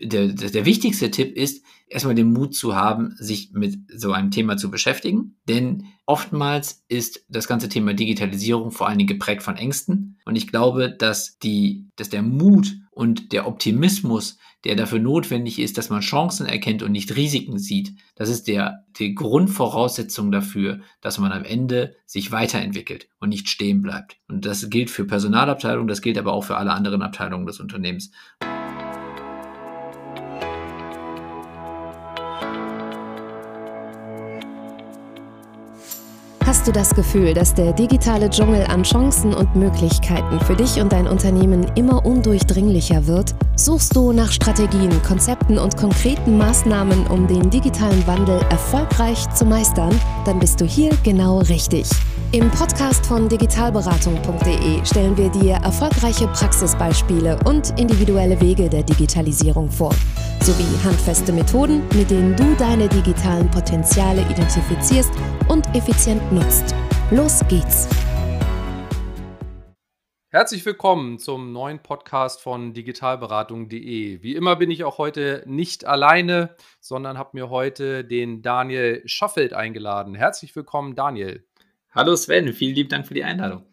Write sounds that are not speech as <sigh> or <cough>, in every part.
der, der wichtigste Tipp ist, erstmal den Mut zu haben, sich mit so einem Thema zu beschäftigen. Denn oftmals ist das ganze Thema Digitalisierung vor allen Dingen geprägt von Ängsten. Und ich glaube, dass die, dass der Mut und der Optimismus, der dafür notwendig ist, dass man Chancen erkennt und nicht Risiken sieht, das ist der, die Grundvoraussetzung dafür, dass man am Ende sich weiterentwickelt und nicht stehen bleibt. Und das gilt für Personalabteilungen, das gilt aber auch für alle anderen Abteilungen des Unternehmens. Hast du das Gefühl, dass der digitale Dschungel an Chancen und Möglichkeiten für dich und dein Unternehmen immer undurchdringlicher wird? Suchst du nach Strategien, Konzepten und konkreten Maßnahmen, um den digitalen Wandel erfolgreich zu meistern? Dann bist du hier genau richtig. Im Podcast von digitalberatung.de stellen wir dir erfolgreiche Praxisbeispiele und individuelle Wege der Digitalisierung vor, sowie handfeste Methoden, mit denen du deine digitalen Potenziale identifizierst und effizient nutzt. Los geht's! Herzlich willkommen zum neuen Podcast von digitalberatung.de. Wie immer bin ich auch heute nicht alleine, sondern habe mir heute den Daniel Schaffelt eingeladen. Herzlich willkommen, Daniel. Hallo Sven, vielen lieben Dank für die Einladung.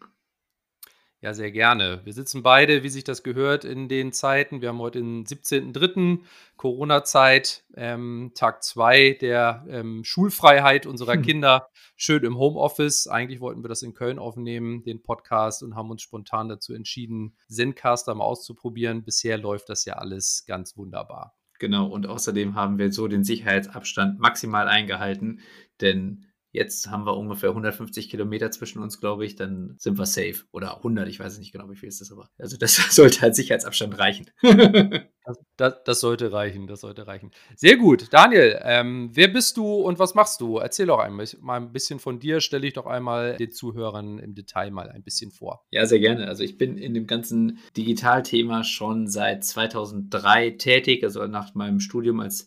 Ja, sehr gerne. Wir sitzen beide, wie sich das gehört, in den Zeiten. Wir haben heute den 17.03. Corona-Zeit, ähm, Tag 2 der ähm, Schulfreiheit unserer. <laughs> Kinder, schön im Homeoffice. Eigentlich wollten wir das in Köln aufnehmen, den Podcast, und haben uns spontan dazu entschieden, Zencaster mal auszuprobieren. Bisher läuft das ja alles ganz wunderbar. Genau, und außerdem haben wir so den Sicherheitsabstand maximal eingehalten, denn Jetzt haben wir ungefähr 150 Kilometer zwischen uns, glaube ich. Dann sind wir safe. Oder 100, ich weiß nicht genau, wie viel ist das aber. Also das <laughs> sollte als Sicherheitsabstand reichen. <laughs> das, das, das, sollte reichen, das sollte reichen. Sehr gut. Daniel, ähm, wer bist du und was machst du? Erzähl doch einmal mal ein bisschen von dir. Stelle ich doch einmal den Zuhörern im Detail mal ein bisschen vor. Ja, sehr gerne. Also ich bin in dem ganzen Digitalthema schon seit 2003 tätig. Also nach meinem Studium als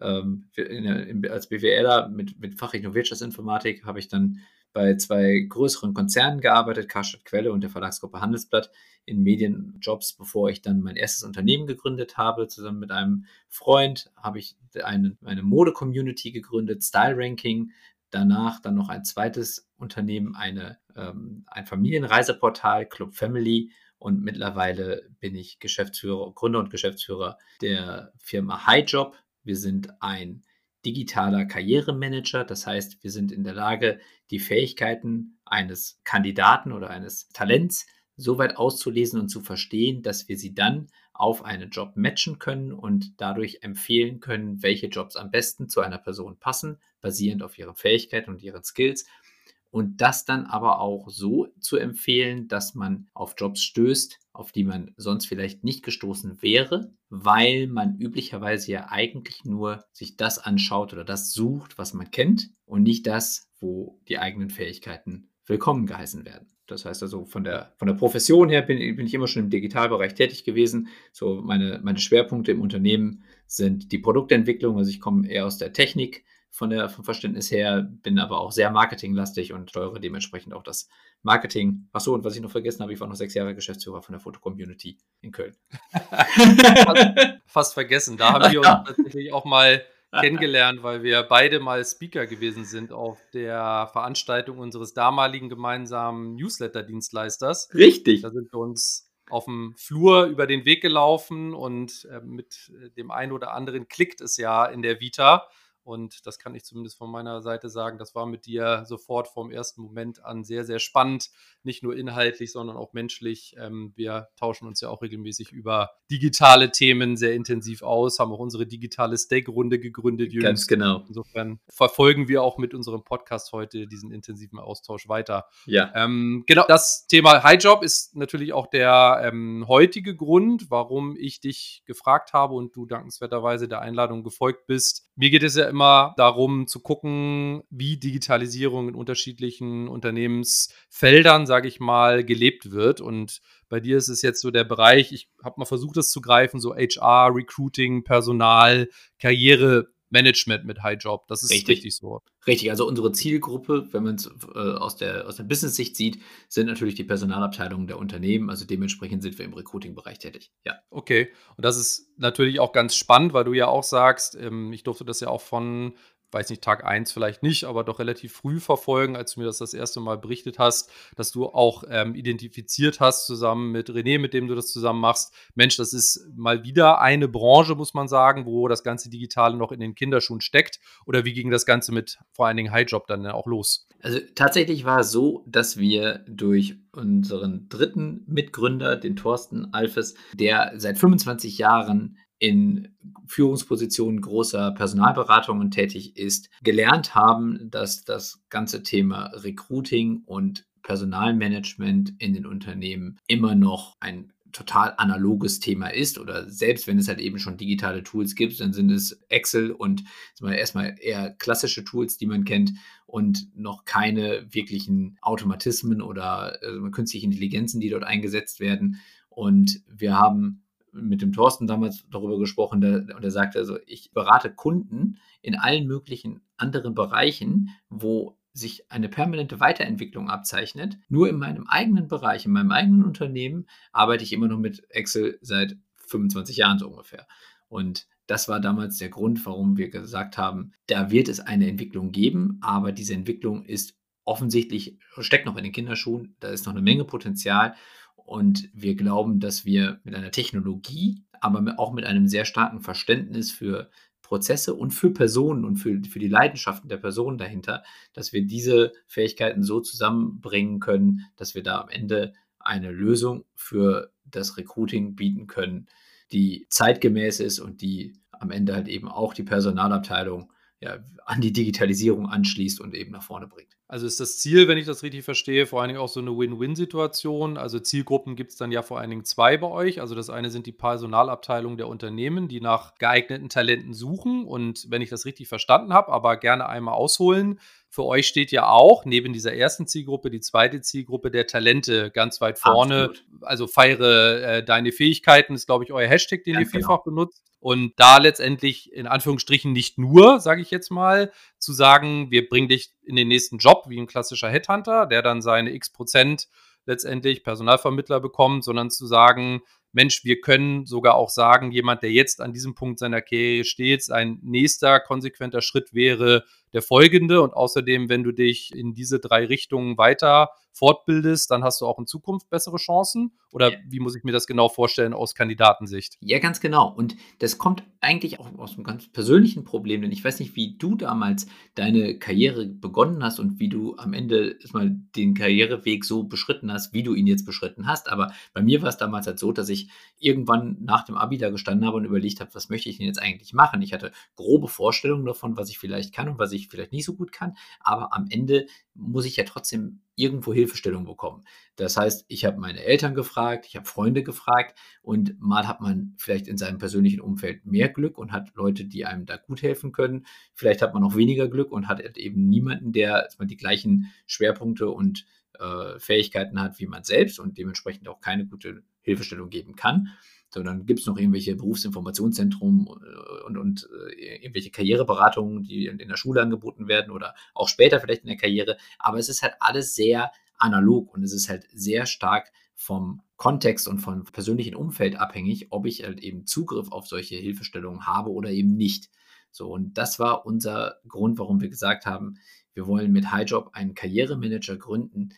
ähm, in, als BWLer mit, mit Fachrichtung Wirtschaftsinformatik habe ich dann bei zwei größeren Konzernen gearbeitet, Karstadt Quelle und der Verlagsgruppe Handelsblatt, in Medienjobs, bevor ich dann mein erstes Unternehmen gegründet habe. Zusammen mit einem Freund habe ich eine, eine Mode-Community gegründet, Style Ranking. Danach dann noch ein zweites Unternehmen, eine, ähm, ein Familienreiseportal, Club Family. Und mittlerweile bin ich Geschäftsführer, Gründer und Geschäftsführer der Firma HighJob. Wir sind ein digitaler Karrieremanager. Das heißt, wir sind in der Lage, die Fähigkeiten eines Kandidaten oder eines Talents so weit auszulesen und zu verstehen, dass wir sie dann auf einen Job matchen können und dadurch empfehlen können, welche Jobs am besten zu einer Person passen, basierend auf ihren Fähigkeiten und ihren Skills und das dann aber auch so zu empfehlen, dass man auf Jobs stößt, auf die man sonst vielleicht nicht gestoßen wäre, weil man üblicherweise ja eigentlich nur sich das anschaut oder das sucht, was man kennt und nicht das, wo die eigenen Fähigkeiten willkommen geheißen werden. Das heißt also, von der, von der Profession her bin, bin ich immer schon im Digitalbereich tätig gewesen. So meine, meine Schwerpunkte im Unternehmen sind die Produktentwicklung. Also ich komme eher aus der Technik, von der, vom Verständnis her, bin aber auch sehr marketinglastig und steuere dementsprechend auch das Marketing. Achso, und was ich noch vergessen habe, ich war noch sechs Jahre Geschäftsführer von der Foto-Community in Köln. <laughs> fast, fast, vergessen. Da haben wir <laughs> uns tatsächlich auch mal kennengelernt, weil wir beide mal Speaker gewesen sind auf der Veranstaltung unseres damaligen gemeinsamen Newsletter-Dienstleisters. Richtig. Da sind wir uns auf dem Flur über den Weg gelaufen und äh, mit dem einen oder anderen klickt es ja in der Vita. Und das kann ich zumindest von meiner Seite sagen. Das war mit dir sofort vom ersten Moment an sehr, sehr spannend. Nicht nur inhaltlich, sondern auch menschlich. Ähm, wir tauschen uns ja auch regelmäßig über digitale Themen sehr intensiv aus, haben auch unsere digitale Stake-Runde gegründet. Jüngst. Ganz genau. Insofern verfolgen wir auch mit unserem Podcast heute diesen intensiven Austausch weiter. Ja. Ähm, genau, das Thema Highjob ist natürlich auch der ähm, heutige Grund, warum ich dich gefragt habe und du dankenswerterweise der Einladung gefolgt bist. Mir geht es ja immer immer darum zu gucken, wie Digitalisierung in unterschiedlichen Unternehmensfeldern, sage ich mal, gelebt wird. Und bei dir ist es jetzt so der Bereich, ich habe mal versucht, das zu greifen, so HR, Recruiting, Personal, Karriere. Management mit Highjob. Das ist richtig, richtig so. Richtig, also unsere Zielgruppe, wenn man es äh, aus der, aus der Business-Sicht sieht, sind natürlich die Personalabteilungen der Unternehmen. Also dementsprechend sind wir im Recruiting-Bereich tätig. Ja. Okay, und das ist natürlich auch ganz spannend, weil du ja auch sagst, ähm, ich durfte das ja auch von weiß nicht, Tag 1 vielleicht nicht, aber doch relativ früh verfolgen, als du mir das das erste Mal berichtet hast, dass du auch ähm, identifiziert hast zusammen mit René, mit dem du das zusammen machst. Mensch, das ist mal wieder eine Branche, muss man sagen, wo das ganze Digitale noch in den Kinderschuhen steckt. Oder wie ging das Ganze mit vor allen Dingen Highjob dann auch los? Also tatsächlich war es so, dass wir durch unseren dritten Mitgründer, den Thorsten Alfes, der seit 25 Jahren in Führungspositionen großer Personalberatungen tätig ist, gelernt haben, dass das ganze Thema Recruiting und Personalmanagement in den Unternehmen immer noch ein total analoges Thema ist oder selbst wenn es halt eben schon digitale Tools gibt, dann sind es Excel und erstmal eher klassische Tools, die man kennt und noch keine wirklichen Automatismen oder äh, künstliche Intelligenzen, die dort eingesetzt werden. Und wir haben mit dem Thorsten damals darüber gesprochen der, und er sagte, also ich berate Kunden in allen möglichen anderen Bereichen, wo sich eine permanente Weiterentwicklung abzeichnet. Nur in meinem eigenen Bereich, in meinem eigenen Unternehmen arbeite ich immer noch mit Excel seit 25 Jahren so ungefähr. Und das war damals der Grund, warum wir gesagt haben, da wird es eine Entwicklung geben, aber diese Entwicklung ist offensichtlich, steckt noch in den Kinderschuhen, da ist noch eine Menge Potenzial und wir glauben, dass wir mit einer Technologie, aber auch mit einem sehr starken Verständnis für Prozesse und für Personen und für, für die Leidenschaften der Personen dahinter, dass wir diese Fähigkeiten so zusammenbringen können, dass wir da am Ende eine Lösung für das Recruiting bieten können, die zeitgemäß ist und die am Ende halt eben auch die Personalabteilung ja, an die Digitalisierung anschließt und eben nach vorne bringt. Also ist das Ziel, wenn ich das richtig verstehe, vor allen Dingen auch so eine Win-Win-Situation. Also Zielgruppen gibt es dann ja vor allen Dingen zwei bei euch. Also das eine sind die Personalabteilungen der Unternehmen, die nach geeigneten Talenten suchen. Und wenn ich das richtig verstanden habe, aber gerne einmal ausholen, für euch steht ja auch neben dieser ersten Zielgruppe die zweite Zielgruppe der Talente ganz weit vorne. Absolut. Also feiere äh, deine Fähigkeiten, ist, glaube ich, euer Hashtag, den ganz ihr vielfach genau. benutzt. Und da letztendlich in Anführungsstrichen nicht nur, sage ich jetzt mal, zu sagen, wir bringen dich in den nächsten Job wie ein klassischer Headhunter, der dann seine x Prozent letztendlich Personalvermittler bekommt, sondern zu sagen, Mensch, wir können sogar auch sagen, jemand, der jetzt an diesem Punkt seiner Karriere steht, sein nächster konsequenter Schritt wäre der folgende. Und außerdem, wenn du dich in diese drei Richtungen weiter fortbildest, dann hast du auch in Zukunft bessere Chancen? Oder ja. wie muss ich mir das genau vorstellen aus Kandidatensicht? Ja, ganz genau. Und das kommt eigentlich auch aus einem ganz persönlichen Problem, denn ich weiß nicht, wie du damals deine Karriere begonnen hast und wie du am Ende erstmal den Karriereweg so beschritten hast, wie du ihn jetzt beschritten hast. Aber bei mir war es damals halt so, dass ich irgendwann nach dem Abi da gestanden habe und überlegt habe, was möchte ich denn jetzt eigentlich machen? Ich hatte grobe Vorstellungen davon, was ich vielleicht kann und was ich vielleicht nicht so gut kann. Aber am Ende muss ich ja trotzdem irgendwo Hilfestellung bekommen. Das heißt, ich habe meine Eltern gefragt, ich habe Freunde gefragt und mal hat man vielleicht in seinem persönlichen Umfeld mehr Glück und hat Leute, die einem da gut helfen können. Vielleicht hat man auch weniger Glück und hat eben niemanden, der die gleichen Schwerpunkte und äh, Fähigkeiten hat wie man selbst und dementsprechend auch keine gute Hilfestellung geben kann sondern gibt es noch irgendwelche Berufsinformationszentren äh, und, und äh, irgendwelche Karriereberatungen, die in, in, der Schule angeboten werden oder auch später vielleicht in der Karriere. Aber es ist halt alles sehr analog und es ist halt sehr stark vom Kontext und vom persönlichen Umfeld abhängig, ob ich halt eben Zugriff auf solche Hilfestellungen habe oder eben nicht. So, und das war unser Grund, warum wir gesagt haben, wir wollen mit HighJob einen Karrieremanager gründen,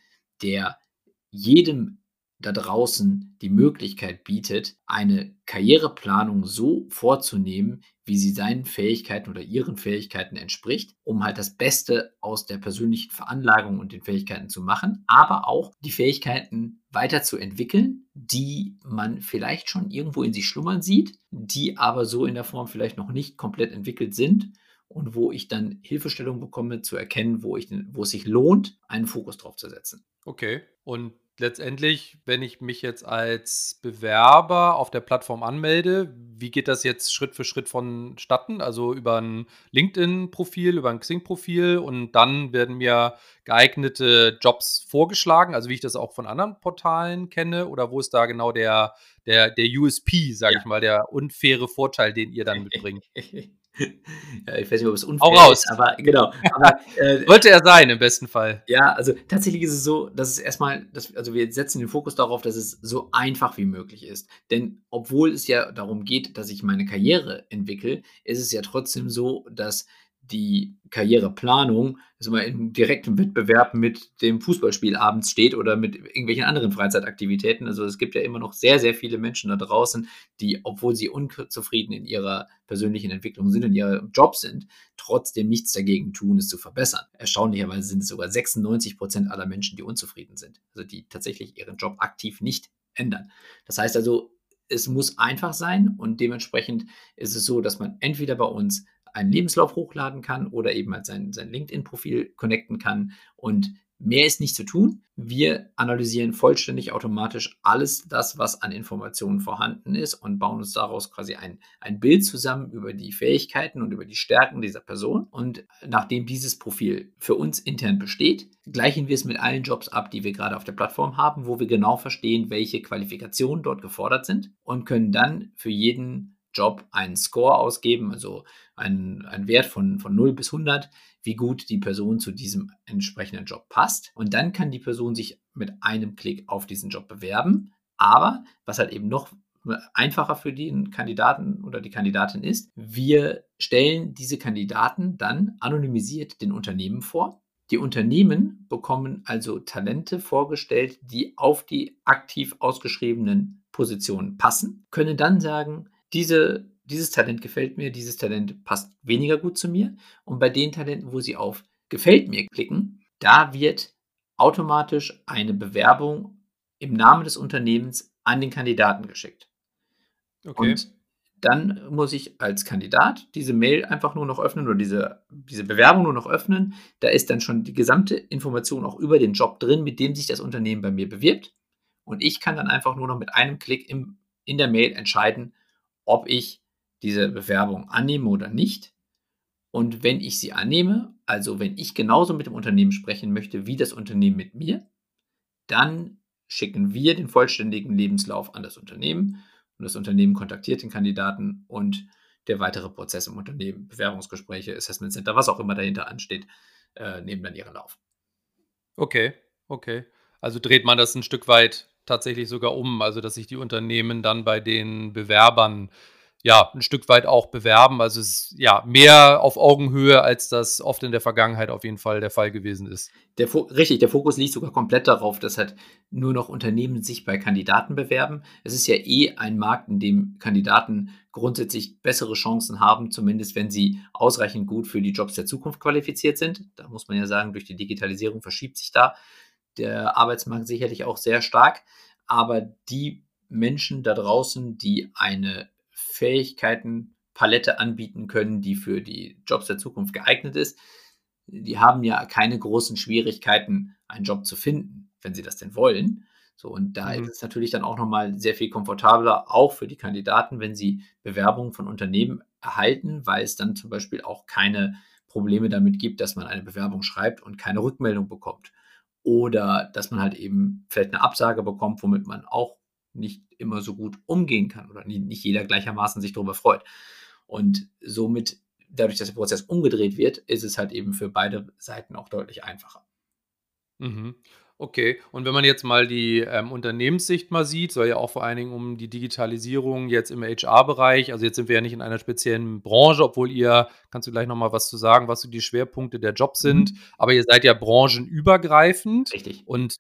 der jedem da draußen die Möglichkeit bietet, eine Karriereplanung so vorzunehmen, wie sie seinen Fähigkeiten oder ihren Fähigkeiten entspricht, um halt das Beste aus der persönlichen Veranlagung und den Fähigkeiten zu machen, aber auch die Fähigkeiten weiterzuentwickeln, die man vielleicht schon irgendwo in sich schlummern sieht, die aber so in der Form vielleicht noch nicht komplett entwickelt sind und wo ich dann Hilfestellung bekomme, zu erkennen, wo, ich, wo es sich lohnt, einen Fokus drauf zu setzen. Okay. Und letztendlich, wenn ich mich jetzt als Bewerber auf der Plattform anmelde, wie geht das jetzt Schritt für Schritt vonstatten? Also über ein LinkedIn-Profil, über ein Xing-Profil und dann werden mir geeignete Jobs vorgeschlagen, also wie ich das auch von anderen Portalen kenne, oder wo ist da genau der, der, der USP, sage ja. ich mal, der unfaire Vorteil, den ihr dann mitbringt? <laughs> ja, ich weiß nicht, ob es unfair Auch raus. ist, aber genau. Aber, <laughs> äh, Sollte er sein, im besten Fall. Ja, also tatsächlich ist es so, dass es erstmal, dass, also wir setzen den Fokus darauf, dass es so einfach wie möglich ist. Denn obwohl es ja darum geht, dass ich meine Karriere entwickle, ist es ja trotzdem so, dass die Karriereplanung also mal im direkten Wettbewerb mit dem Fußballspiel abends steht oder mit irgendwelchen anderen Freizeitaktivitäten. Also es gibt ja immer noch sehr, sehr viele Menschen da draußen, die, obwohl sie unzufrieden in ihrer persönlichen Entwicklung sind, in ihrem Job sind, trotzdem nichts dagegen tun, es zu verbessern. Erstaunlicherweise sind es sogar 96 Prozent aller Menschen, die unzufrieden sind. Also die tatsächlich ihren Job aktiv nicht ändern. Das heißt also, es muss einfach sein und dementsprechend ist es so, dass man entweder bei uns einen Lebenslauf hochladen kann oder eben halt sein, sein LinkedIn-Profil connecten kann. Und mehr ist nicht zu tun. Wir analysieren vollständig automatisch alles das, was an Informationen vorhanden ist und bauen uns daraus quasi ein, ein Bild zusammen über die Fähigkeiten und über die Stärken dieser Person. Und nachdem dieses Profil für uns intern besteht, gleichen wir es mit allen Jobs ab, die wir gerade auf der Plattform haben, wo wir genau verstehen, welche Qualifikationen dort gefordert sind und können dann für jeden Job einen Score ausgeben, also einen, einen Wert von, von 0 bis 100, wie gut die Person zu diesem entsprechenden Job passt. Und dann kann die Person sich mit einem Klick auf diesen Job bewerben. Aber was halt eben noch einfacher für den Kandidaten oder die Kandidatin ist, wir stellen diese Kandidaten dann anonymisiert den Unternehmen vor. Die Unternehmen bekommen also Talente vorgestellt, die auf die aktiv ausgeschriebenen Positionen passen, können dann sagen, diese, dieses Talent gefällt mir, dieses Talent passt weniger gut zu mir. Und bei den Talenten, wo Sie auf Gefällt mir klicken, da wird automatisch eine Bewerbung im Namen des Unternehmens an den Kandidaten geschickt. Okay. Und dann muss ich als Kandidat diese Mail einfach nur noch öffnen oder diese, diese Bewerbung nur noch öffnen. Da ist dann schon die gesamte Information auch über den Job drin, mit dem sich das Unternehmen bei mir bewirbt. Und ich kann dann einfach nur noch mit einem Klick im, in der Mail entscheiden, ob ich diese Bewerbung annehme oder nicht. Und wenn ich sie annehme, also wenn ich genauso mit dem Unternehmen sprechen möchte wie das Unternehmen mit mir, dann schicken wir den vollständigen Lebenslauf an das Unternehmen und das Unternehmen kontaktiert den Kandidaten und der weitere Prozess im Unternehmen, Bewerbungsgespräche, Assessment Center, was auch immer dahinter ansteht, äh, nehmen dann ihren Lauf. Okay, okay. Also dreht man das ein Stück weit tatsächlich sogar um, also dass sich die Unternehmen dann bei den Bewerbern ja, ein Stück weit auch bewerben. Also es ist ja mehr auf Augenhöhe, als das oft in der Vergangenheit auf jeden Fall der Fall gewesen ist. Der richtig, der Fokus liegt sogar komplett darauf, dass halt nur noch Unternehmen sich bei Kandidaten bewerben. Es ist ja eh ein Markt, in dem Kandidaten grundsätzlich bessere Chancen haben, zumindest wenn sie ausreichend gut für die Jobs der Zukunft qualifiziert sind. Da muss man ja sagen, durch die Digitalisierung verschiebt sich da der Arbeitsmarkt sicherlich auch sehr stark, aber die Menschen da draußen, die eine Fähigkeitenpalette anbieten können, die für die Jobs der Zukunft geeignet ist, die haben ja keine großen Schwierigkeiten, einen Job zu finden, wenn sie das denn wollen. So, und da mhm. ist es natürlich dann auch nochmal sehr viel komfortabler, auch für die Kandidaten, wenn sie Bewerbungen von Unternehmen erhalten, weil es dann zum Beispiel auch keine Probleme damit gibt, dass man eine Bewerbung schreibt und keine Rückmeldung bekommt oder dass man halt eben vielleicht eine Absage bekommt, womit man auch nicht immer so gut umgehen kann oder nicht jeder gleichermaßen sich darüber freut. Und somit, dadurch, dass der Prozess umgedreht wird, ist es halt eben für beide Seiten auch deutlich einfacher. Mhm. Okay, und wenn man jetzt mal die ähm, Unternehmenssicht mal sieht, soll ja auch vor allen Dingen um die Digitalisierung jetzt im HR-Bereich, also jetzt sind wir ja nicht in einer speziellen Branche, obwohl ihr, kannst du gleich nochmal was zu sagen, was so die Schwerpunkte der Jobs sind, mhm. aber ihr seid ja branchenübergreifend. Richtig. Und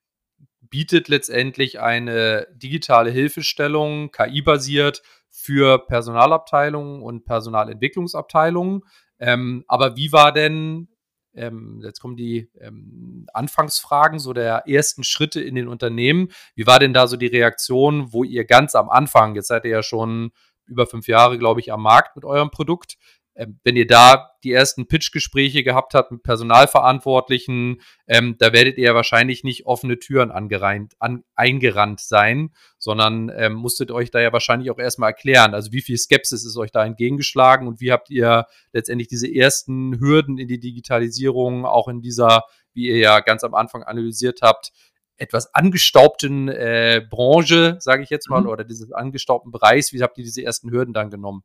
bietet letztendlich eine digitale Hilfestellung, KI-basiert, für Personalabteilungen und Personalentwicklungsabteilungen. Ähm, aber wie war denn ähm, jetzt kommen die ähm, Anfangsfragen, so der ersten Schritte in den Unternehmen. Wie war denn da so die Reaktion, wo ihr ganz am Anfang, jetzt seid ihr ja schon über fünf Jahre, glaube ich, am Markt mit eurem Produkt, wenn ihr da die ersten Pitch-Gespräche gehabt habt mit Personalverantwortlichen, ähm, da werdet ihr ja wahrscheinlich nicht offene Türen angereint, an, eingerannt sein, sondern ähm, musstet euch da ja wahrscheinlich auch erstmal erklären. Also wie viel Skepsis ist euch da entgegengeschlagen und wie habt ihr letztendlich diese ersten Hürden in die Digitalisierung auch in dieser, wie ihr ja ganz am Anfang analysiert habt, etwas angestaubten äh, Branche, sage ich jetzt mal, mhm. oder dieses angestaubten Bereichs, wie habt ihr diese ersten Hürden dann genommen?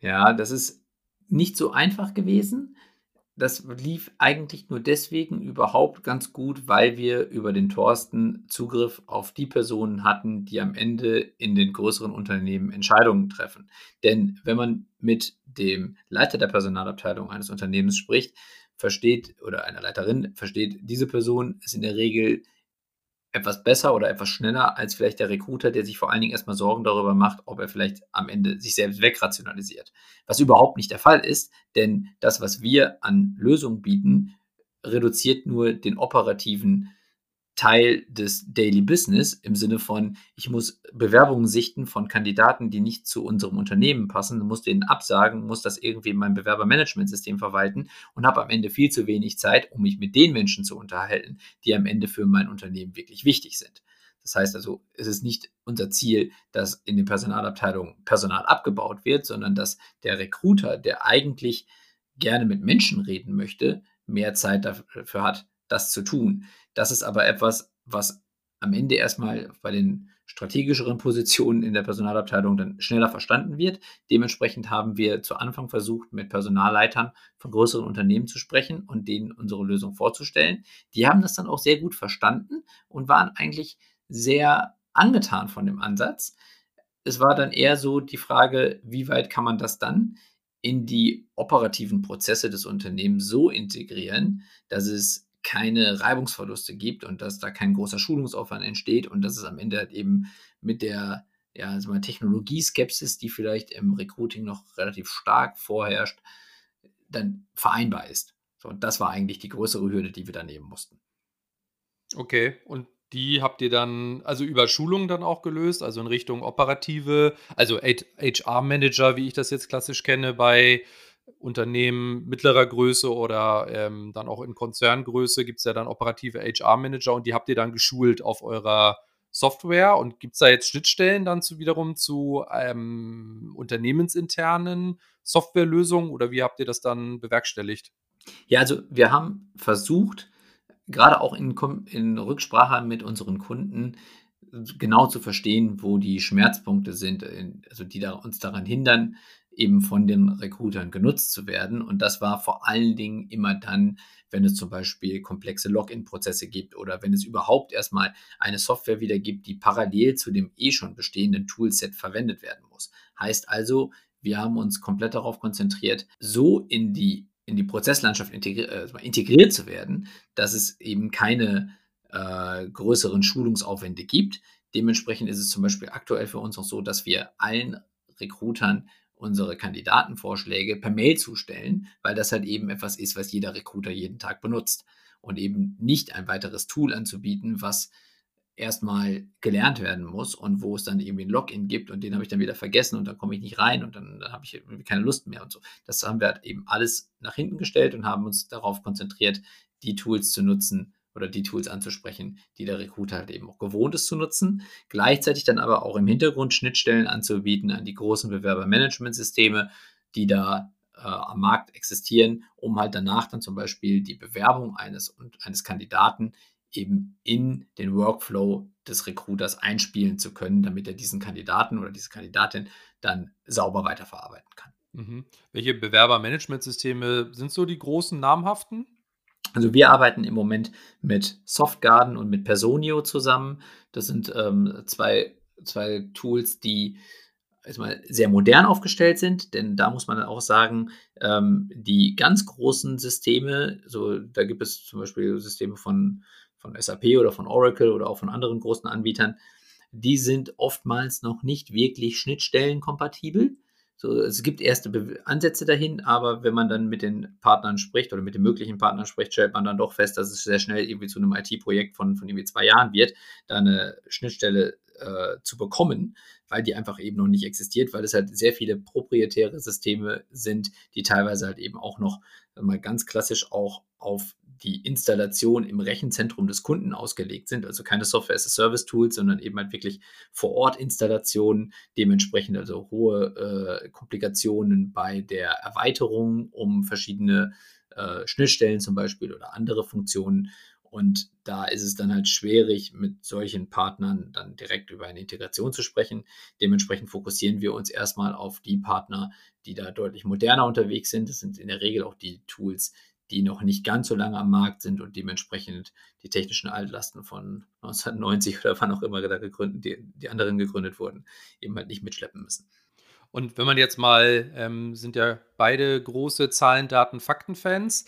Ja, das ist nicht so einfach gewesen. Das lief eigentlich nur deswegen überhaupt ganz gut, weil wir über den Thorsten Zugriff auf die Personen hatten, die am Ende in den größeren Unternehmen Entscheidungen treffen. Denn wenn man mit dem Leiter der Personalabteilung eines Unternehmens spricht, versteht oder einer Leiterin versteht, diese Person ist in der Regel etwas besser oder etwas schneller als vielleicht der Recruiter, der sich vor allen Dingen erstmal Sorgen darüber macht, ob er vielleicht am Ende sich selbst wegrationalisiert. Was überhaupt nicht der Fall ist, denn das, was wir an Lösungen bieten, reduziert nur den operativen Teil des Daily Business im Sinne von, ich muss Bewerbungen sichten von Kandidaten, die nicht zu unserem Unternehmen passen, muss denen absagen, muss das irgendwie in meinem Bewerbermanagementsystem verwalten und habe am Ende viel zu wenig Zeit, um mich mit den Menschen zu unterhalten, die am Ende für mein Unternehmen wirklich wichtig sind. Das heißt also, es ist nicht unser Ziel, dass in den Personalabteilungen Personal abgebaut wird, sondern dass der Recruiter, der eigentlich gerne mit Menschen reden möchte, mehr Zeit dafür hat, das zu tun. Das ist aber etwas, was am Ende erstmal bei den strategischeren Positionen in der Personalabteilung dann schneller verstanden wird. Dementsprechend haben wir zu Anfang versucht, mit Personalleitern von größeren Unternehmen zu sprechen und denen unsere Lösung vorzustellen. Die haben das dann auch sehr gut verstanden und waren eigentlich sehr angetan von dem Ansatz. Es war dann eher so die Frage, wie weit kann man das dann in die operativen Prozesse des Unternehmens so integrieren, dass es keine Reibungsverluste gibt und dass da kein großer Schulungsaufwand entsteht und dass es am Ende halt eben mit der ja, also Technologieskepsis, die vielleicht im Recruiting noch relativ stark vorherrscht, dann vereinbar ist. So, und das war eigentlich die größere Hürde, die wir da nehmen mussten. Okay, und die habt ihr dann, also über Schulungen dann auch gelöst, also in Richtung operative, also HR-Manager, wie ich das jetzt klassisch kenne, bei Unternehmen mittlerer Größe oder ähm, dann auch in Konzerngröße gibt es ja dann operative HR-Manager und die habt ihr dann geschult auf eurer Software und gibt es da jetzt Schnittstellen dann zu, wiederum zu ähm, unternehmensinternen Softwarelösungen oder wie habt ihr das dann bewerkstelligt? Ja, also wir haben versucht, gerade auch in, in Rücksprache mit unseren Kunden, genau zu verstehen, wo die Schmerzpunkte sind, also die da uns daran hindern, eben von den Recruitern genutzt zu werden. Und das war vor allen Dingen immer dann, wenn es zum Beispiel komplexe Login-Prozesse gibt oder wenn es überhaupt erstmal eine Software wieder gibt, die parallel zu dem eh schon bestehenden Toolset verwendet werden muss. Heißt also, wir haben uns komplett darauf konzentriert, so in die, in die Prozesslandschaft integri äh, integriert zu werden, dass es eben keine äh, größeren Schulungsaufwände gibt. Dementsprechend ist es zum Beispiel aktuell für uns auch so, dass wir allen Recruitern unsere Kandidatenvorschläge per Mail zustellen, weil das halt eben etwas ist, was jeder Recruiter jeden Tag benutzt und eben nicht ein weiteres Tool anzubieten, was erstmal gelernt werden muss und wo es dann irgendwie ein Login gibt und den habe ich dann wieder vergessen und dann komme ich nicht rein und dann, dann habe ich keine Lust mehr und so. Das haben wir halt eben alles nach hinten gestellt und haben uns darauf konzentriert, die Tools zu nutzen, oder die Tools anzusprechen, die der Recruiter halt eben auch gewohnt ist zu nutzen. Gleichzeitig dann aber auch im Hintergrund Schnittstellen anzubieten an die großen Bewerbermanagementsysteme, die da äh, am Markt existieren, um halt danach dann zum Beispiel die Bewerbung eines, eines Kandidaten eben in den Workflow des Recruiters einspielen zu können, damit er diesen Kandidaten oder diese Kandidatin dann sauber weiterverarbeiten kann. Mhm. Welche Bewerbermanagementsysteme sind so die großen namhaften? Also wir arbeiten im Moment mit Softgarden und mit Personio zusammen. Das sind ähm, zwei, zwei Tools, die erstmal sehr modern aufgestellt sind, denn da muss man auch sagen, ähm, die ganz großen Systeme, so da gibt es zum Beispiel Systeme von, von SAP oder von Oracle oder auch von anderen großen Anbietern, die sind oftmals noch nicht wirklich schnittstellenkompatibel. So, es gibt erste Be Ansätze dahin, aber wenn man dann mit den Partnern spricht oder mit den möglichen Partnern spricht, stellt man dann doch fest, dass es sehr schnell irgendwie zu einem IT-Projekt von, von irgendwie zwei Jahren wird, da eine Schnittstelle äh, zu bekommen, weil die einfach eben noch nicht existiert, weil es halt sehr viele proprietäre Systeme sind, die teilweise halt eben auch noch mal ganz klassisch auch auf die Installation im Rechenzentrum des Kunden ausgelegt sind. Also keine Software-as-a-Service-Tools, sondern eben halt wirklich Vor-Ort-Installationen, dementsprechend also hohe äh, Komplikationen bei der Erweiterung um verschiedene äh, Schnittstellen zum Beispiel oder andere Funktionen. Und da ist es dann halt schwierig, mit solchen Partnern dann direkt über eine Integration zu sprechen. Dementsprechend fokussieren wir uns erstmal auf die Partner, die da deutlich moderner unterwegs sind. Das sind in der Regel auch die Tools, die noch nicht ganz so lange am Markt sind und dementsprechend die technischen Altlasten von <laughs> 1990 oder wann auch immer da gegründet, die, die anderen gegründet wurden, eben halt nicht mitschleppen müssen. Und wenn man jetzt mal, ähm, sind ja beide große Zahlen, Daten, Fakten-Fans.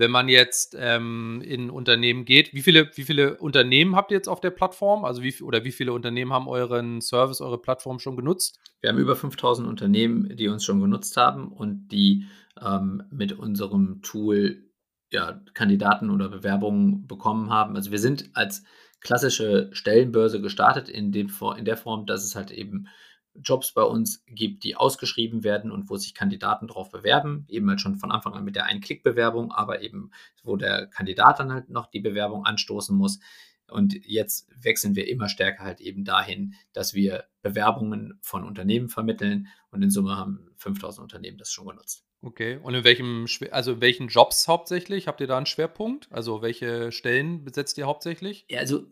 Wenn man jetzt ähm, in Unternehmen geht, wie viele, wie viele Unternehmen habt ihr jetzt auf der Plattform? Also wie, oder wie viele Unternehmen haben euren Service, eure Plattform schon genutzt? Wir haben über 5000 Unternehmen, die uns schon genutzt haben und die ähm, mit unserem Tool ja, Kandidaten oder Bewerbungen bekommen haben. Also wir sind als klassische Stellenbörse gestartet in, dem, in der Form, dass es halt eben Jobs bei uns gibt, die ausgeschrieben werden und wo sich Kandidaten darauf bewerben, eben halt schon von Anfang an mit der Ein-Klick-Bewerbung, aber eben wo der Kandidat dann halt noch die Bewerbung anstoßen muss. Und jetzt wechseln wir immer stärker halt eben dahin, dass wir Bewerbungen von Unternehmen vermitteln und in Summe haben 5000 Unternehmen das schon genutzt. Okay, und in welchem, also in welchen Jobs hauptsächlich? Habt ihr da einen Schwerpunkt? Also welche Stellen besetzt ihr hauptsächlich? Ja, also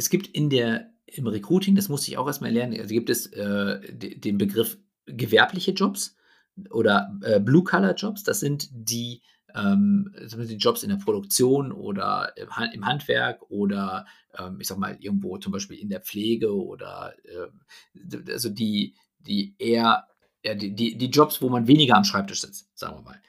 es gibt in der, im Recruiting, das musste ich auch erstmal lernen, also gibt es äh, den Begriff gewerbliche Jobs oder äh, Blue-Color-Jobs. Das sind die, ähm, die Jobs in der Produktion oder im Handwerk oder ähm, ich sag mal irgendwo zum Beispiel in der Pflege oder äh, also die, die eher ja, die, die, die Jobs, wo man weniger am Schreibtisch sitzt, sagen wir mal.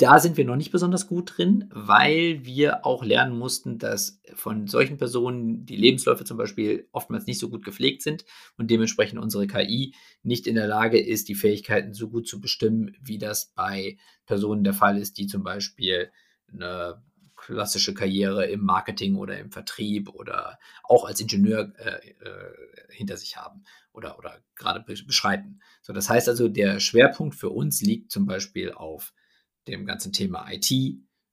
Da sind wir noch nicht besonders gut drin, weil wir auch lernen mussten, dass von solchen Personen die Lebensläufe zum Beispiel oftmals nicht so gut gepflegt sind und dementsprechend unsere KI nicht in der Lage ist, die Fähigkeiten so gut zu bestimmen, wie das bei Personen der Fall ist, die zum Beispiel eine klassische Karriere im Marketing oder im Vertrieb oder auch als Ingenieur äh, äh, hinter sich haben oder, oder gerade beschreiten. So, das heißt also, der Schwerpunkt für uns liegt zum Beispiel auf dem ganzen Thema IT,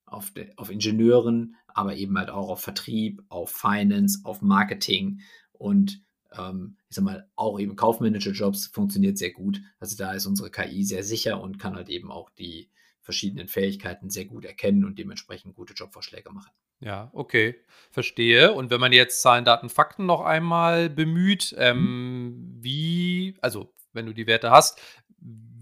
auf, de, auf Ingenieuren, aber eben halt auch auf Vertrieb, auf Finance, auf Marketing und ähm, ich sag mal, auch eben kaufmännische Jobs funktioniert sehr gut. Also da ist unsere KI sehr sicher und kann halt eben auch die verschiedenen Fähigkeiten sehr gut erkennen und dementsprechend gute Jobvorschläge machen. Ja, okay, verstehe. Und wenn man jetzt Zahlen, Daten, Fakten noch einmal bemüht, ähm, mhm. wie, also wenn du die Werte hast,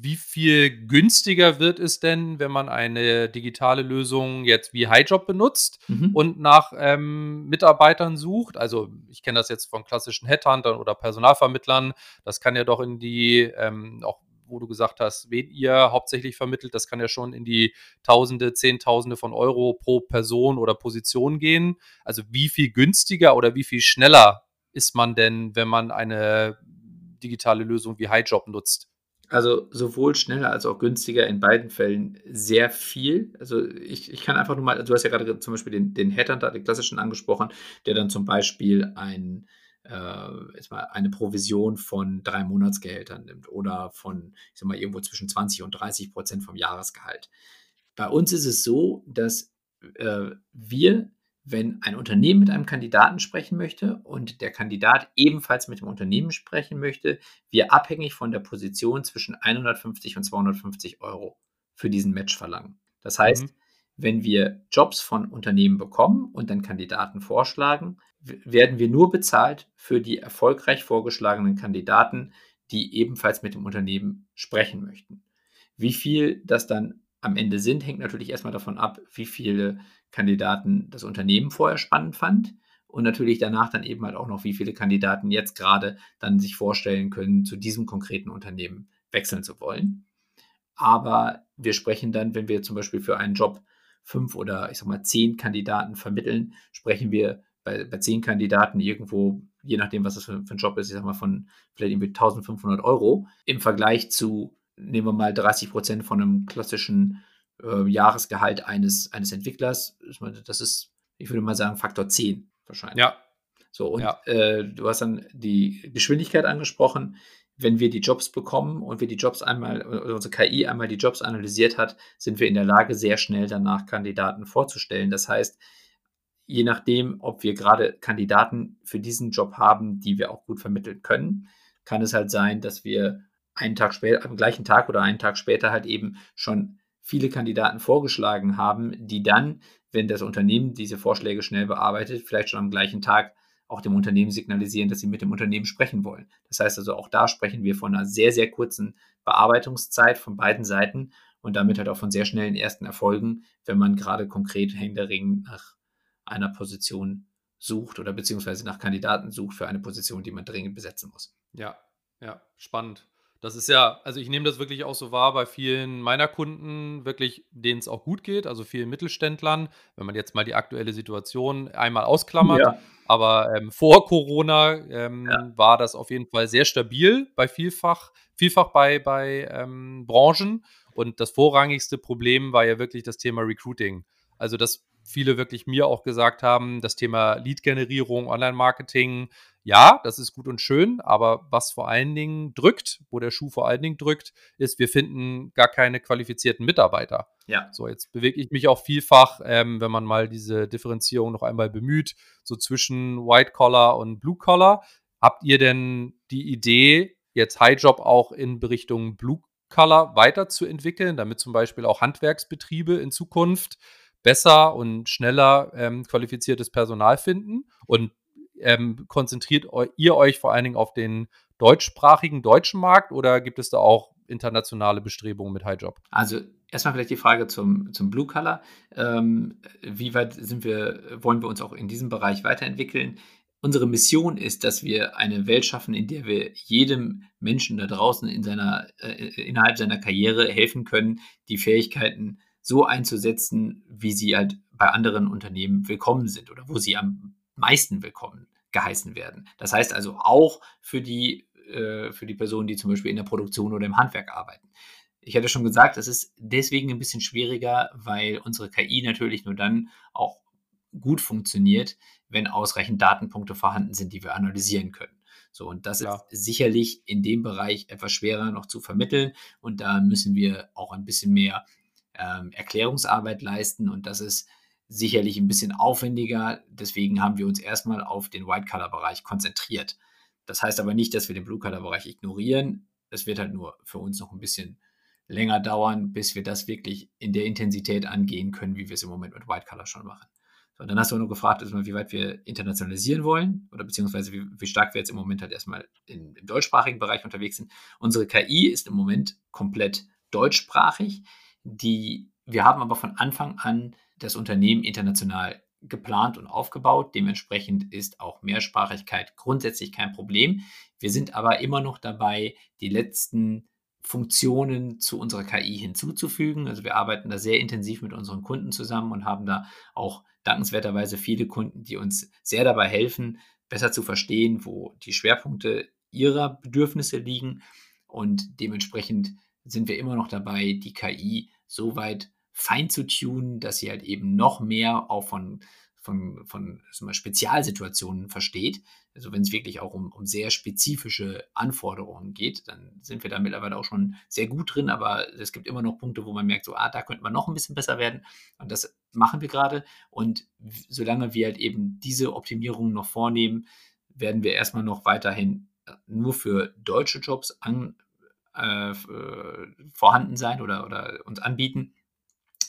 wie viel günstiger wird es denn, wenn man eine digitale Lösung jetzt wie HighJob benutzt mhm. und nach ähm, Mitarbeitern sucht? Also ich kenne das jetzt von klassischen Headhuntern oder Personalvermittlern. Das kann ja doch in die ähm, auch wo du gesagt hast, wen ihr hauptsächlich vermittelt, das kann ja schon in die Tausende, Zehntausende von Euro pro Person oder Position gehen. Also wie viel günstiger oder wie viel schneller ist man denn, wenn man eine digitale Lösung wie HighJob nutzt? Also sowohl schneller als auch günstiger in beiden Fällen sehr viel. Also ich, ich kann einfach nur mal, du hast ja gerade zum Beispiel den, den Headhunter, den klassischen angesprochen, der dann zum Beispiel ein äh, jetzt mal eine Provision von drei Monatsgehältern nimmt oder von, ich sag mal, irgendwo zwischen 20 und 30 Prozent vom Jahresgehalt. Bei uns ist es so, dass äh, wir, wenn ein Unternehmen mit einem Kandidaten sprechen möchte und der Kandidat ebenfalls mit dem Unternehmen sprechen möchte, wir abhängig von der Position zwischen 150 und 250 Euro für diesen Match verlangen. Das heißt, mhm. wenn wir Jobs von Unternehmen bekommen und dann Kandidaten vorschlagen, werden wir nur bezahlt für die erfolgreich vorgeschlagenen Kandidaten, die ebenfalls mit dem Unternehmen sprechen möchten. Wie viel das dann am Ende sind, hängt natürlich erstmal davon ab, wie viele Kandidaten das Unternehmen vorher spannend fand und natürlich danach dann eben halt auch noch, wie viele Kandidaten jetzt gerade dann sich vorstellen können, zu diesem konkreten Unternehmen wechseln zu wollen. Aber wir sprechen dann, wenn wir zum Beispiel für einen Job fünf oder ich sag mal zehn Kandidaten vermitteln, sprechen wir bei, bei zehn Kandidaten irgendwo, je nachdem, was das für, für, ein Job ist, ich sag mal von vielleicht irgendwie 1500 Euro im Vergleich zu, nehmen wir mal 30 Prozent von einem klassischen äh, Jahresgehalt eines, eines Entwicklers. Das ist, ich würde mal sagen, Faktor 10 wahrscheinlich. Ja. So, und ja. äh, du hast dann die Geschwindigkeit angesprochen. Wenn wir die Jobs bekommen und wir die Jobs einmal, unsere KI einmal die Jobs analysiert hat, sind wir in der Lage, sehr schnell danach Kandidaten vorzustellen. Das heißt, je nachdem, ob wir gerade Kandidaten für diesen Job haben, die wir auch gut vermitteln können, kann es halt sein, dass wir einen Tag später, am gleichen Tag oder einen Tag später halt eben schon viele Kandidaten vorgeschlagen haben, die dann, wenn das Unternehmen diese Vorschläge schnell bearbeitet, vielleicht schon am gleichen Tag auch dem Unternehmen signalisieren, dass sie mit dem Unternehmen sprechen wollen. Das heißt also, auch da sprechen wir von einer sehr, sehr kurzen Bearbeitungszeit von beiden Seiten und damit halt auch von sehr schnellen ersten Erfolgen, wenn man gerade konkret händeringend nach einer Position sucht oder beziehungsweise nach Kandidaten sucht für eine Position, die man dringend besetzen muss. Ja, ja, spannend. Das ist ja, also ich nehme das wirklich auch so wahr bei vielen meiner Kunden, wirklich, denen es auch gut geht, also vielen Mittelständlern, wenn man jetzt mal die aktuelle Situation einmal ausklammert. Ja. Aber ähm, vor Corona ähm, ja. war das auf jeden Fall sehr stabil bei vielfach, vielfach bei, bei ähm, Branchen. Und das vorrangigste Problem war ja wirklich das Thema Recruiting. Also, dass viele wirklich mir auch gesagt haben, das Thema Lead-Generierung, Online-Marketing, ja, das ist gut und schön, aber was vor allen Dingen drückt, wo der Schuh vor allen Dingen drückt, ist, wir finden gar keine qualifizierten Mitarbeiter. Ja. So, jetzt bewege ich mich auch vielfach, ähm, wenn man mal diese Differenzierung noch einmal bemüht, so zwischen White Collar und Blue Collar. Habt ihr denn die Idee, jetzt High Job auch in Richtung Blue Color weiterzuentwickeln, damit zum Beispiel auch Handwerksbetriebe in Zukunft besser und schneller ähm, qualifiziertes Personal finden? Und ähm, konzentriert ihr euch vor allen Dingen auf den deutschsprachigen deutschen Markt oder gibt es da auch internationale Bestrebungen mit Highjob? Also erstmal vielleicht die Frage zum, zum Blue Color. Ähm, wie weit sind wir, wollen wir uns auch in diesem Bereich weiterentwickeln? Unsere Mission ist, dass wir eine Welt schaffen, in der wir jedem Menschen da draußen in seiner, äh, innerhalb seiner Karriere helfen können, die Fähigkeiten so einzusetzen, wie sie halt bei anderen Unternehmen willkommen sind oder wo sie am meisten willkommen geheißen werden. Das heißt also auch für die, äh, für die Personen, die zum Beispiel in der Produktion oder im Handwerk arbeiten. Ich hatte schon gesagt, es ist deswegen ein bisschen schwieriger, weil unsere KI natürlich nur dann auch gut funktioniert, wenn ausreichend Datenpunkte vorhanden sind, die wir analysieren können. So, und das ja. ist sicherlich in dem Bereich etwas schwerer noch zu vermitteln. Und da müssen wir auch ein bisschen mehr ähm, Erklärungsarbeit leisten. Und das ist sicherlich ein bisschen aufwendiger. Deswegen haben wir uns erstmal auf den White-Color-Bereich konzentriert. Das heißt aber nicht, dass wir den Blue-Color-Bereich ignorieren. Es wird halt nur für uns noch ein bisschen länger dauern, bis wir das wirklich in der Intensität angehen können, wie wir es im Moment mit White Color schon machen. So, dann hast du nur gefragt, wie weit wir internationalisieren wollen oder beziehungsweise wie, wie stark wir jetzt im Moment halt erstmal in, im deutschsprachigen Bereich unterwegs sind. Unsere KI ist im Moment komplett deutschsprachig. Die, wir haben aber von Anfang an das Unternehmen international geplant und aufgebaut. Dementsprechend ist auch Mehrsprachigkeit grundsätzlich kein Problem. Wir sind aber immer noch dabei, die letzten Funktionen zu unserer KI hinzuzufügen. Also wir arbeiten da sehr intensiv mit unseren Kunden zusammen und haben da auch dankenswerterweise viele Kunden, die uns sehr dabei helfen, besser zu verstehen, wo die Schwerpunkte ihrer Bedürfnisse liegen. Und dementsprechend sind wir immer noch dabei, die KI so weit fein zu tunen, dass sie halt eben noch mehr auch von von, von mal, Spezialsituationen versteht. Also wenn es wirklich auch um, um sehr spezifische Anforderungen geht, dann sind wir da mittlerweile auch schon sehr gut drin, aber es gibt immer noch Punkte, wo man merkt, so, ah, da könnte man noch ein bisschen besser werden. Und das machen wir gerade. Und solange wir halt eben diese Optimierungen noch vornehmen, werden wir erstmal noch weiterhin äh, nur für deutsche Jobs an, äh, äh, vorhanden sein oder, oder uns anbieten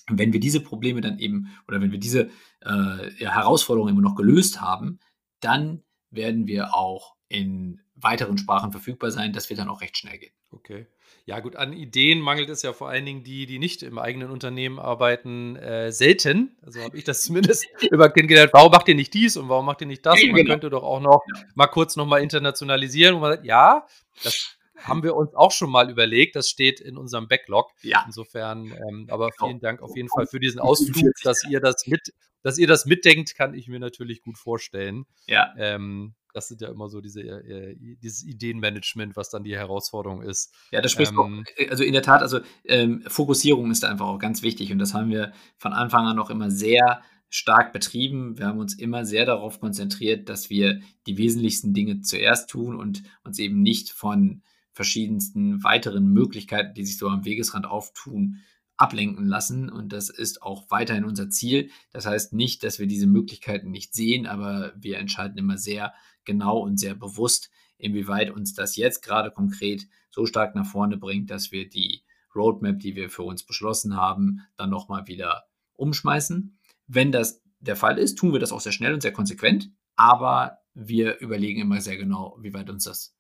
wenn wir diese Probleme dann eben oder wenn wir diese äh, Herausforderungen immer noch gelöst haben, dann werden wir auch in weiteren Sprachen verfügbar sein. Das wird dann auch recht schnell gehen. Okay. Ja, gut, an Ideen mangelt es ja vor allen Dingen die, die nicht im eigenen Unternehmen arbeiten, äh, selten. Also habe ich das <laughs> zumindest über kennengelernt. Warum macht ihr nicht dies und warum macht ihr nicht das? Und man genau. könnte doch auch noch mal kurz noch mal internationalisieren. Und man sagt, ja, das haben wir uns auch schon mal überlegt. Das steht in unserem Backlog. Ja. Insofern, ähm, aber genau. vielen Dank auf jeden Fall für diesen Ausflug, dass ihr das mit, dass ihr das mitdenkt, kann ich mir natürlich gut vorstellen. Ja. Ähm, das sind ja immer so diese, äh, dieses Ideenmanagement, was dann die Herausforderung ist. Ja, das spricht ähm, auch, äh, also in der Tat, also ähm, Fokussierung ist einfach auch ganz wichtig und das haben wir von Anfang an auch immer sehr stark betrieben. Wir haben uns immer sehr darauf konzentriert, dass wir die wesentlichsten Dinge zuerst tun und uns eben nicht von verschiedensten weiteren Möglichkeiten, die sich so am Wegesrand auftun, ablenken lassen. Und das ist auch weiterhin unser Ziel. Das heißt nicht, dass wir diese Möglichkeiten nicht sehen, aber wir entscheiden immer sehr genau und sehr bewusst, inwieweit uns das jetzt gerade konkret so stark nach vorne bringt, dass wir die Roadmap, die wir für uns beschlossen haben, dann nochmal wieder umschmeißen. Wenn das der Fall ist, tun wir das auch sehr schnell und sehr konsequent, aber wir überlegen immer sehr genau, wie weit uns das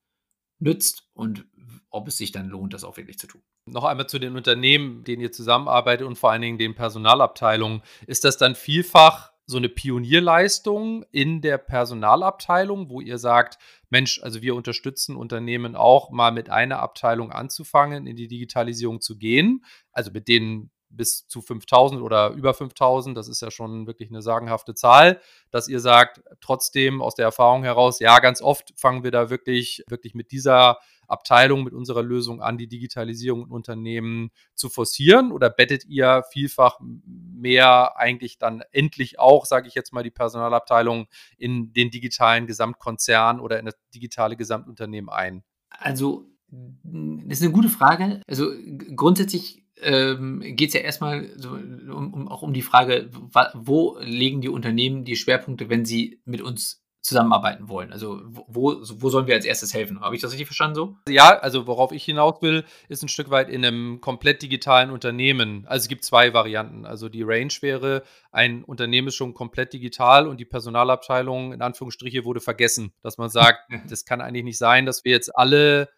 nützt und ob es sich dann lohnt, das auch wirklich zu tun. Noch einmal zu den Unternehmen, denen ihr zusammenarbeitet und vor allen Dingen den Personalabteilungen. Ist das dann vielfach so eine Pionierleistung in der Personalabteilung, wo ihr sagt, Mensch, also wir unterstützen Unternehmen auch mal mit einer Abteilung anzufangen, in die Digitalisierung zu gehen, also mit denen bis zu 5000 oder über 5000, das ist ja schon wirklich eine sagenhafte Zahl, dass ihr sagt, trotzdem aus der Erfahrung heraus, ja, ganz oft fangen wir da wirklich, wirklich mit dieser Abteilung, mit unserer Lösung an, die Digitalisierung in Unternehmen zu forcieren oder bettet ihr vielfach mehr eigentlich dann endlich auch, sage ich jetzt mal, die Personalabteilung in den digitalen Gesamtkonzern oder in das digitale Gesamtunternehmen ein? Also, das ist eine gute Frage. Also grundsätzlich ähm, geht es ja erstmal so um, um, auch um die Frage, wo legen die Unternehmen die Schwerpunkte, wenn sie mit uns zusammenarbeiten wollen? Also wo, wo sollen wir als erstes helfen? Habe ich das richtig verstanden so? Ja, also worauf ich hinaus will, ist ein Stück weit in einem komplett digitalen Unternehmen. Also es gibt zwei Varianten. Also die Range wäre, ein Unternehmen ist schon komplett digital und die Personalabteilung in Anführungsstriche wurde vergessen. Dass man sagt, <laughs> das kann eigentlich nicht sein, dass wir jetzt alle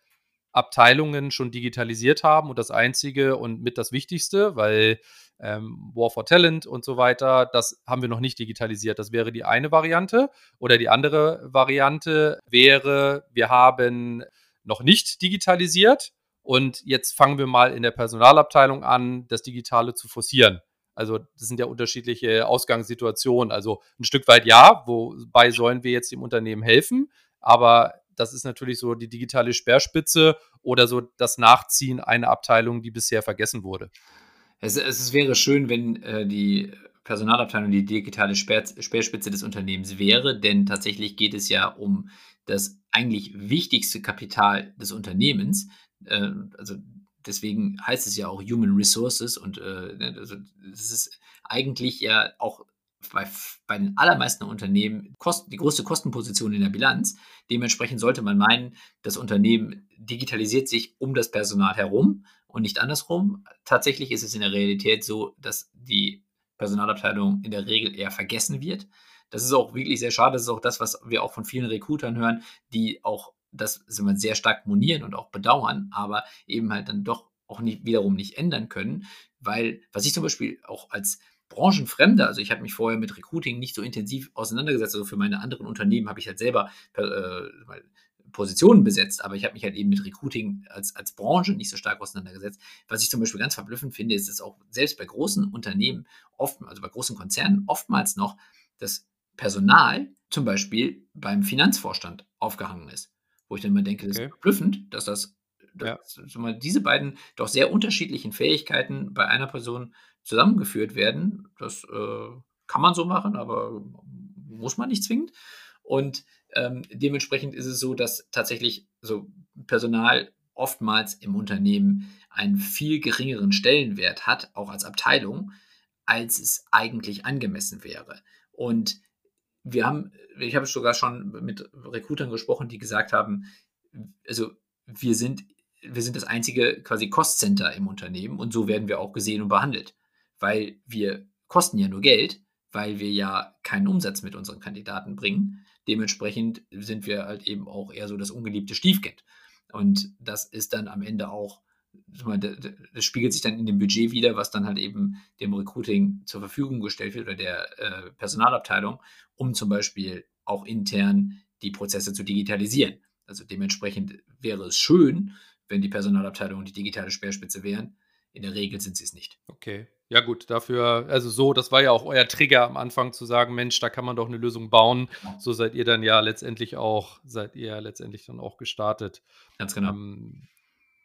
Abteilungen schon digitalisiert haben und das Einzige und mit das Wichtigste, weil ähm, War for Talent und so weiter, das haben wir noch nicht digitalisiert. Das wäre die eine Variante. Oder die andere Variante wäre, wir haben noch nicht digitalisiert und jetzt fangen wir mal in der Personalabteilung an, das Digitale zu forcieren. Also das sind ja unterschiedliche Ausgangssituationen. Also ein Stück weit ja, wobei sollen wir jetzt dem Unternehmen helfen, aber das ist natürlich so die digitale Speerspitze oder so das Nachziehen einer Abteilung, die bisher vergessen wurde. Es, es wäre schön, wenn äh, die Personalabteilung die digitale Speer, Speerspitze des Unternehmens wäre, denn tatsächlich geht es ja um das eigentlich wichtigste Kapital des Unternehmens. Äh, also deswegen heißt es ja auch Human Resources und äh, ne, also das ist eigentlich ja auch bei, bei den allermeisten Unternehmen Kosten, die größte Kostenposition in der Bilanz. Dementsprechend sollte man meinen, das Unternehmen digitalisiert sich um das Personal herum und nicht andersrum. Tatsächlich ist es in der Realität so, dass die Personalabteilung in der Regel eher vergessen wird. Das ist auch wirklich sehr schade. Das ist auch das, was wir auch von vielen Recruitern hören, die auch das sehr stark monieren und auch bedauern, aber eben halt dann doch auch nicht, wiederum nicht ändern können, weil was ich zum Beispiel auch als Branchenfremde, also ich habe mich vorher mit Recruiting nicht so intensiv auseinandergesetzt, also für meine anderen Unternehmen habe ich halt selber äh, Positionen besetzt, aber ich habe mich halt eben mit Recruiting als, als Branche nicht so stark auseinandergesetzt. Was ich zum Beispiel ganz verblüffend finde, ist, dass auch selbst bei großen Unternehmen, oft, also bei großen Konzernen, oftmals noch das Personal zum Beispiel beim Finanzvorstand aufgehangen ist. Wo ich dann immer denke, das okay. ist verblüffend, dass das, dass ja. diese beiden doch sehr unterschiedlichen Fähigkeiten bei einer Person zusammengeführt werden. Das äh, kann man so machen, aber muss man nicht zwingend. Und ähm, dementsprechend ist es so, dass tatsächlich so Personal oftmals im Unternehmen einen viel geringeren Stellenwert hat, auch als Abteilung, als es eigentlich angemessen wäre. Und wir haben, ich habe sogar schon mit Recruitern gesprochen, die gesagt haben, also wir sind, wir sind das einzige quasi Cost-Center im Unternehmen und so werden wir auch gesehen und behandelt weil wir kosten ja nur Geld, weil wir ja keinen Umsatz mit unseren Kandidaten bringen. Dementsprechend sind wir halt eben auch eher so das ungeliebte Stiefkind. Und das ist dann am Ende auch, das spiegelt sich dann in dem Budget wieder, was dann halt eben dem Recruiting zur Verfügung gestellt wird oder der äh, Personalabteilung, um zum Beispiel auch intern die Prozesse zu digitalisieren. Also dementsprechend wäre es schön, wenn die Personalabteilung die digitale Speerspitze wären. In der Regel sind sie es nicht. Okay. Ja, gut, dafür, also so, das war ja auch euer Trigger am Anfang zu sagen, Mensch, da kann man doch eine Lösung bauen. Genau. So seid ihr dann ja letztendlich auch, seid ihr letztendlich dann auch gestartet. Ganz genau. Ähm,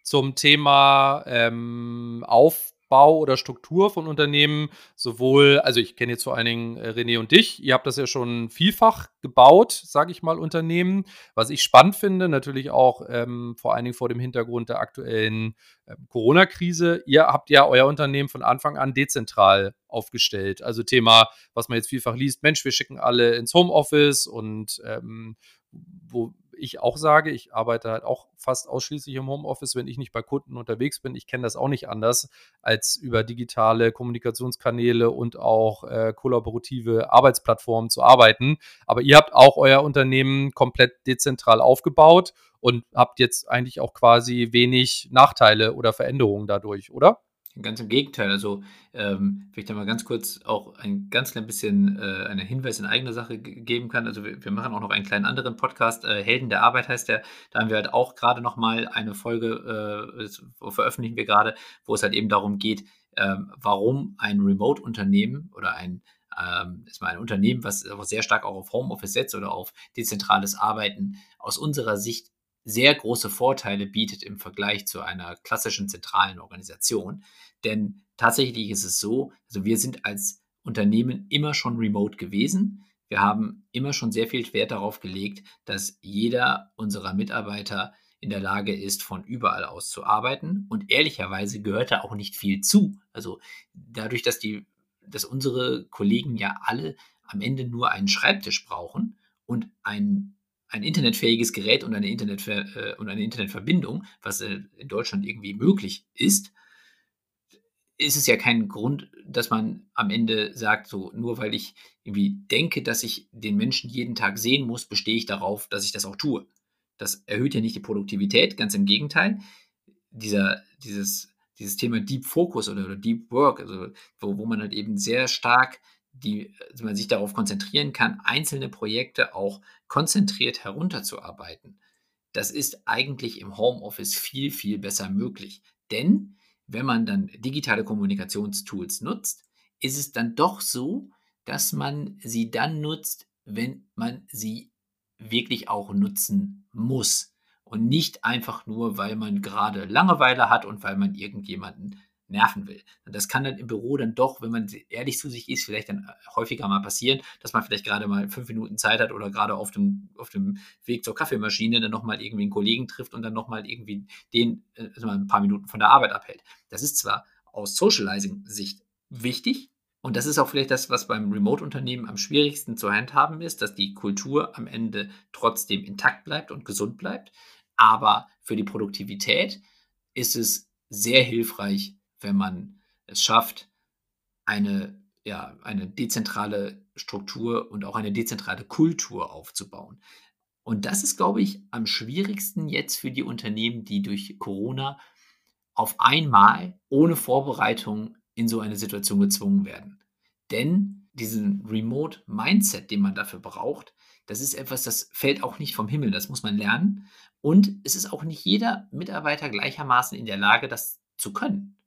zum Thema ähm, Auf, Aufbau oder Struktur von Unternehmen, sowohl, also ich kenne jetzt vor allen Dingen äh, René und dich, ihr habt das ja schon vielfach gebaut, sage ich mal, Unternehmen. Was ich spannend finde, natürlich auch ähm, vor allen Dingen vor dem Hintergrund der aktuellen äh, Corona-Krise, ihr habt ja euer Unternehmen von Anfang an dezentral aufgestellt. Also Thema, was man jetzt vielfach liest, Mensch, wir schicken alle ins Homeoffice und ähm, wo ich auch sage, ich arbeite halt auch fast ausschließlich im Homeoffice, wenn ich nicht bei Kunden unterwegs bin. Ich kenne das auch nicht anders, als über digitale Kommunikationskanäle und auch äh, kollaborative Arbeitsplattformen zu arbeiten. Aber ihr habt auch euer Unternehmen komplett dezentral aufgebaut und habt jetzt eigentlich auch quasi wenig Nachteile oder Veränderungen dadurch, oder? Ganz im Gegenteil. Also, ähm, wenn ich da mal ganz kurz auch ein ganz klein bisschen äh, einen Hinweis in eigener Sache geben kann. Also, wir, wir, machen auch noch einen kleinen anderen Podcast. Äh, Helden der Arbeit heißt der. Da haben wir halt auch gerade nochmal eine Folge, äh, veröffentlichen wir gerade, wo es halt eben darum geht, ähm, warum ein Remote-Unternehmen oder ein ähm, ist mal ein Unternehmen, was sehr stark auch auf Homeoffice setzt oder auf dezentrales Arbeiten, aus unserer Sicht sehr große Vorteile bietet im Vergleich zu einer klassischen zentralen Organisation. Denn tatsächlich ist es so, also wir sind als Unternehmen immer schon remote gewesen. Wir haben immer schon sehr viel Wert darauf gelegt, dass jeder unserer Mitarbeiter in der Lage ist, von überall aus zu arbeiten. Und ehrlicherweise gehört da auch nicht viel zu. Also dadurch, dass die, dass unsere Kollegen ja alle am Ende nur einen Schreibtisch brauchen und ein ein internetfähiges Gerät und eine, Internet, äh, und eine Internetverbindung, was äh, in Deutschland irgendwie möglich ist, ist es ja kein Grund, dass man am Ende sagt, so nur weil ich irgendwie denke, dass ich den Menschen jeden Tag sehen muss, bestehe ich darauf, dass ich das auch tue. Das erhöht ja nicht die Produktivität, ganz im Gegenteil. Dieser, dieses, dieses Thema Deep Focus oder, oder Deep Work, also wo, wo man halt eben sehr stark die man sich darauf konzentrieren kann, einzelne Projekte auch konzentriert herunterzuarbeiten. Das ist eigentlich im Homeoffice viel, viel besser möglich. Denn wenn man dann digitale Kommunikationstools nutzt, ist es dann doch so, dass man sie dann nutzt, wenn man sie wirklich auch nutzen muss. Und nicht einfach nur, weil man gerade Langeweile hat und weil man irgendjemanden nerven will. Das kann dann im Büro dann doch, wenn man ehrlich zu sich ist, vielleicht dann äh, häufiger mal passieren, dass man vielleicht gerade mal fünf Minuten Zeit hat oder gerade auf dem, auf dem Weg zur Kaffeemaschine dann nochmal irgendwie einen Kollegen trifft und dann nochmal irgendwie den äh, also ein paar Minuten von der Arbeit abhält. Das ist zwar aus Socializing-Sicht wichtig, und das ist auch vielleicht das, was beim Remote-Unternehmen am schwierigsten zu handhaben ist, dass die Kultur am Ende trotzdem intakt bleibt und gesund bleibt. Aber für die Produktivität ist es sehr hilfreich, wenn man es schafft, eine, ja, eine dezentrale Struktur und auch eine dezentrale Kultur aufzubauen. Und das ist, glaube ich, am schwierigsten jetzt für die Unternehmen, die durch Corona auf einmal ohne Vorbereitung in so eine Situation gezwungen werden. Denn diesen Remote-Mindset, den man dafür braucht, das ist etwas, das fällt auch nicht vom Himmel, das muss man lernen. Und es ist auch nicht jeder Mitarbeiter gleichermaßen in der Lage, das zu können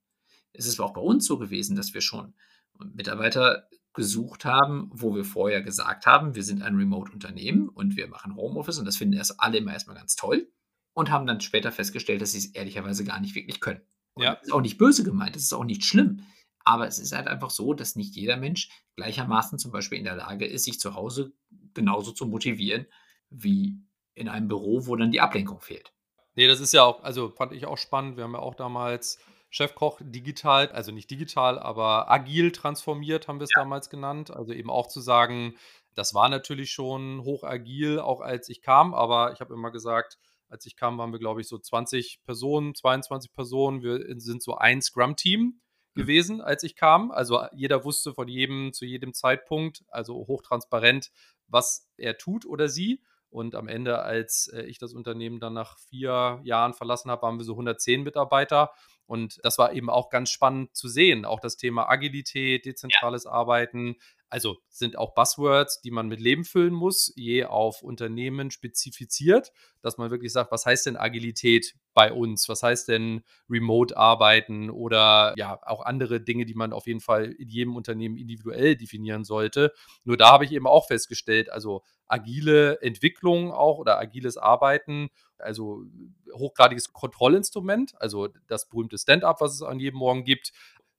es ist auch bei uns so gewesen, dass wir schon Mitarbeiter gesucht haben, wo wir vorher gesagt haben, wir sind ein Remote-Unternehmen und wir machen Homeoffice und das finden erst alle immer erstmal ganz toll und haben dann später festgestellt, dass sie es ehrlicherweise gar nicht wirklich können. ja. Das ist auch nicht böse gemeint, das ist auch nicht schlimm. Aber es ist halt einfach so, dass nicht jeder Mensch gleichermaßen zum Beispiel in der Lage ist, sich zu Hause genauso zu motivieren wie in einem Büro, wo dann die Ablenkung fehlt. Nee, das ist ja auch, also fand ich auch spannend. Wir haben ja auch damals Chefkoch digital, also nicht digital, aber agil transformiert, haben wir es ja. damals genannt. Also eben auch zu sagen, das war natürlich schon hoch agil, auch als ich kam, aber ich habe immer gesagt, als ich kam, waren wir, glaube ich, so 20 Personen, 22 Personen. Wir sind so ein Scrum-Team hm. gewesen, als ich kam. Also jeder wusste von jedem zu jedem Zeitpunkt, also hochtransparent, was er tut oder sie. Und am Ende, als äh, ich das Unternehmen dann nach vier Jahren verlassen habe, waren wir so 110 Mitarbeiter. Und das war eben auch ganz spannend zu sehen. Auch das Thema Agilität, dezentrales ja. Arbeiten, also sind auch Buzzwords, die man mit Leben füllen muss, je auf Unternehmen spezifiziert, dass man wirklich sagt, was heißt denn Agilität bei uns? Was heißt denn Remote arbeiten oder ja, auch andere Dinge, die man auf jeden Fall in jedem Unternehmen individuell definieren sollte. Nur da habe ich eben auch festgestellt, also agile Entwicklung auch oder agiles Arbeiten, also hochgradiges Kontrollinstrument, also das berühmte Stand-up, was es an jedem Morgen gibt,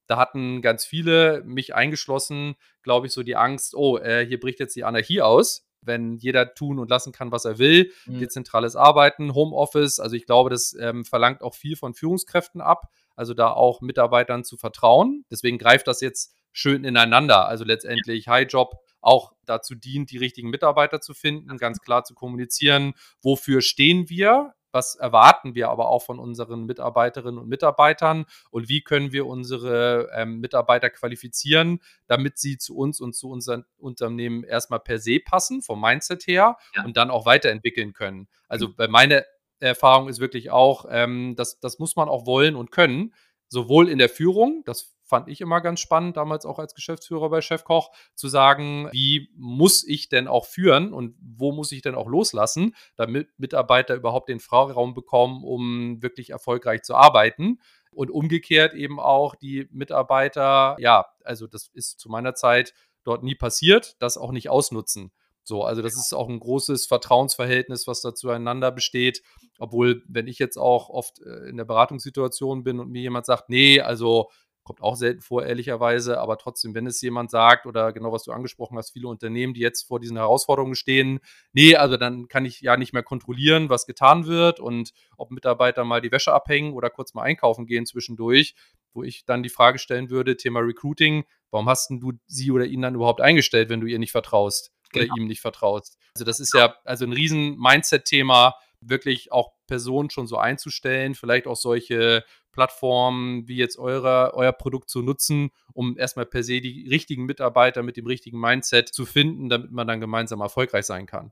da hatten ganz viele, mich eingeschlossen, glaube ich, so die Angst, oh, äh, hier bricht jetzt die Anarchie aus, wenn jeder tun und lassen kann, was er will. Mhm. Dezentrales Arbeiten, Homeoffice, also ich glaube, das ähm, verlangt auch viel von Führungskräften ab, also da auch Mitarbeitern zu vertrauen. Deswegen greift das jetzt schön ineinander. Also letztendlich High Job auch dazu dient, die richtigen Mitarbeiter zu finden, ganz klar zu kommunizieren, wofür stehen wir, was erwarten wir aber auch von unseren Mitarbeiterinnen und Mitarbeitern und wie können wir unsere ähm, Mitarbeiter qualifizieren, damit sie zu uns und zu unseren Unternehmen erstmal per se passen, vom Mindset her ja. und dann auch weiterentwickeln können. Also bei meiner Erfahrung ist wirklich auch, ähm, das, das muss man auch wollen und können, sowohl in der Führung, das fand ich immer ganz spannend, damals auch als Geschäftsführer bei Chefkoch, zu sagen, wie muss ich denn auch führen und wo muss ich denn auch loslassen, damit Mitarbeiter überhaupt den Freiraum bekommen, um wirklich erfolgreich zu arbeiten. Und umgekehrt eben auch die Mitarbeiter, ja, also das ist zu meiner Zeit dort nie passiert, das auch nicht ausnutzen. So, also das ist auch ein großes Vertrauensverhältnis, was da zueinander besteht. Obwohl, wenn ich jetzt auch oft äh, in der Beratungssituation bin und mir jemand sagt, nee, also kommt auch selten vor, ehrlicherweise, aber trotzdem, wenn es jemand sagt oder genau was du angesprochen hast, viele Unternehmen, die jetzt vor diesen Herausforderungen stehen, nee, also dann kann ich ja nicht mehr kontrollieren, was getan wird und ob Mitarbeiter mal die Wäsche abhängen oder kurz mal einkaufen gehen zwischendurch, wo ich dann die Frage stellen würde, Thema Recruiting, warum hast du sie oder ihn dann überhaupt eingestellt, wenn du ihr nicht vertraust? genau. oder ihm nicht vertraust. Also das ist ja also ein riesen Mindset-Thema, wirklich auch Personen schon so einzustellen, vielleicht auch solche Plattformen wie jetzt eure, euer Produkt zu nutzen, um erstmal per se die richtigen Mitarbeiter mit dem richtigen Mindset zu finden, damit man dann gemeinsam erfolgreich sein kann.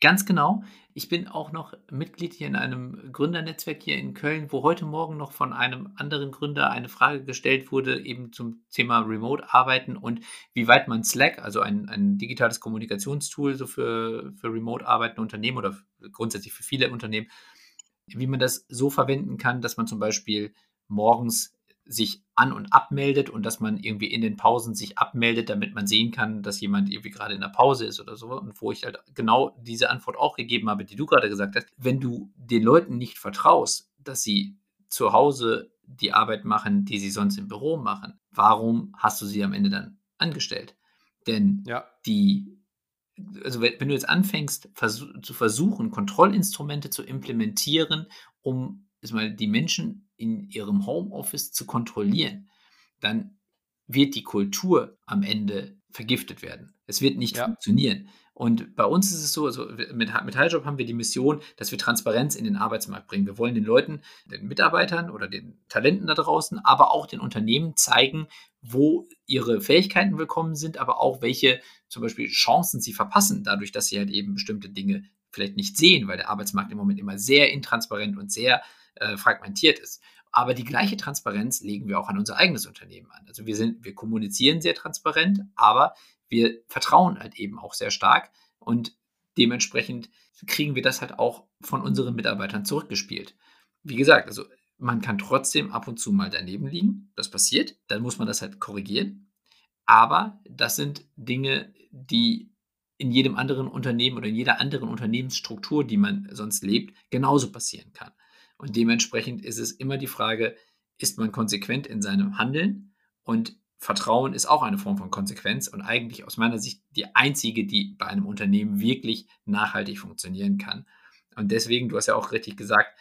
Ganz genau. Ich bin auch noch Mitglied hier in einem Gründernetzwerk hier in Köln, wo heute Morgen noch von einem anderen Gründer eine Frage gestellt wurde, eben zum Thema Remote-Arbeiten und wie weit man Slack, also ein, ein digitales Kommunikationstool so für, für Remote-arbeitende Unternehmen oder grundsätzlich für viele Unternehmen, wie man das so verwenden kann, dass man zum Beispiel morgens sich an- und abmeldet und dass man irgendwie in den Pausen sich abmeldet, damit man sehen kann, dass jemand irgendwie gerade in der Pause ist oder so. Und wo ich halt genau diese Antwort auch gegeben habe, die du gerade gesagt hast. Wenn du den Leuten nicht vertraust, dass sie zu Hause die Arbeit machen, die sie sonst im Büro machen, warum hast du sie am Ende dann angestellt? Denn ja. die also wenn, du jetzt anfängst vers zu versuchen, Kontrollinstrumente zu implementieren, um mal die Menschen in ihrem Homeoffice zu kontrollieren, dann wird die Kultur am Ende vergiftet werden. Es wird nicht ja. funktionieren. Und bei uns ist es so, also mit, mit Highjob haben wir die Mission, dass wir Transparenz in den Arbeitsmarkt bringen. Wir wollen den Leuten, den Mitarbeitern oder den Talenten da draußen, aber auch den Unternehmen zeigen, wo ihre Fähigkeiten willkommen sind, aber auch welche zum Beispiel Chancen sie verpassen, dadurch, dass sie halt eben bestimmte Dinge vielleicht nicht sehen, weil der Arbeitsmarkt im Moment immer sehr intransparent und sehr äh, fragmentiert ist. Aber die gleiche Transparenz legen wir auch an unser eigenes Unternehmen an. Also wir sind, wir kommunizieren sehr transparent, aber wir vertrauen halt eben auch sehr stark und dementsprechend kriegen wir das halt auch von unseren Mitarbeitern zurückgespielt. Wie gesagt, also man kann trotzdem ab und zu mal daneben liegen. Das passiert. Dann muss man das halt korrigieren. Aber das sind Dinge, die in jedem anderen Unternehmen oder in jeder anderen Unternehmensstruktur, die man sonst lebt, genauso passieren kann. Und dementsprechend ist es immer die Frage, ist man konsequent in seinem Handeln? Und Vertrauen ist auch eine Form von Konsequenz und eigentlich aus meiner Sicht die einzige, die bei einem Unternehmen wirklich nachhaltig funktionieren kann. Und deswegen, du hast ja auch richtig gesagt,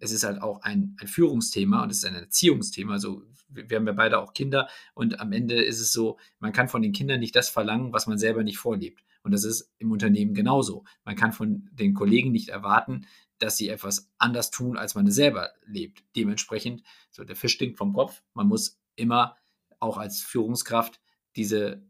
es ist halt auch ein, ein Führungsthema und es ist ein Erziehungsthema. Also wir haben ja beide auch Kinder und am Ende ist es so, man kann von den Kindern nicht das verlangen, was man selber nicht vorlebt. Und das ist im Unternehmen genauso. Man kann von den Kollegen nicht erwarten, dass sie etwas anders tun, als man es selber lebt. Dementsprechend, so der Fisch stinkt vom Kopf. Man muss immer auch als Führungskraft diese,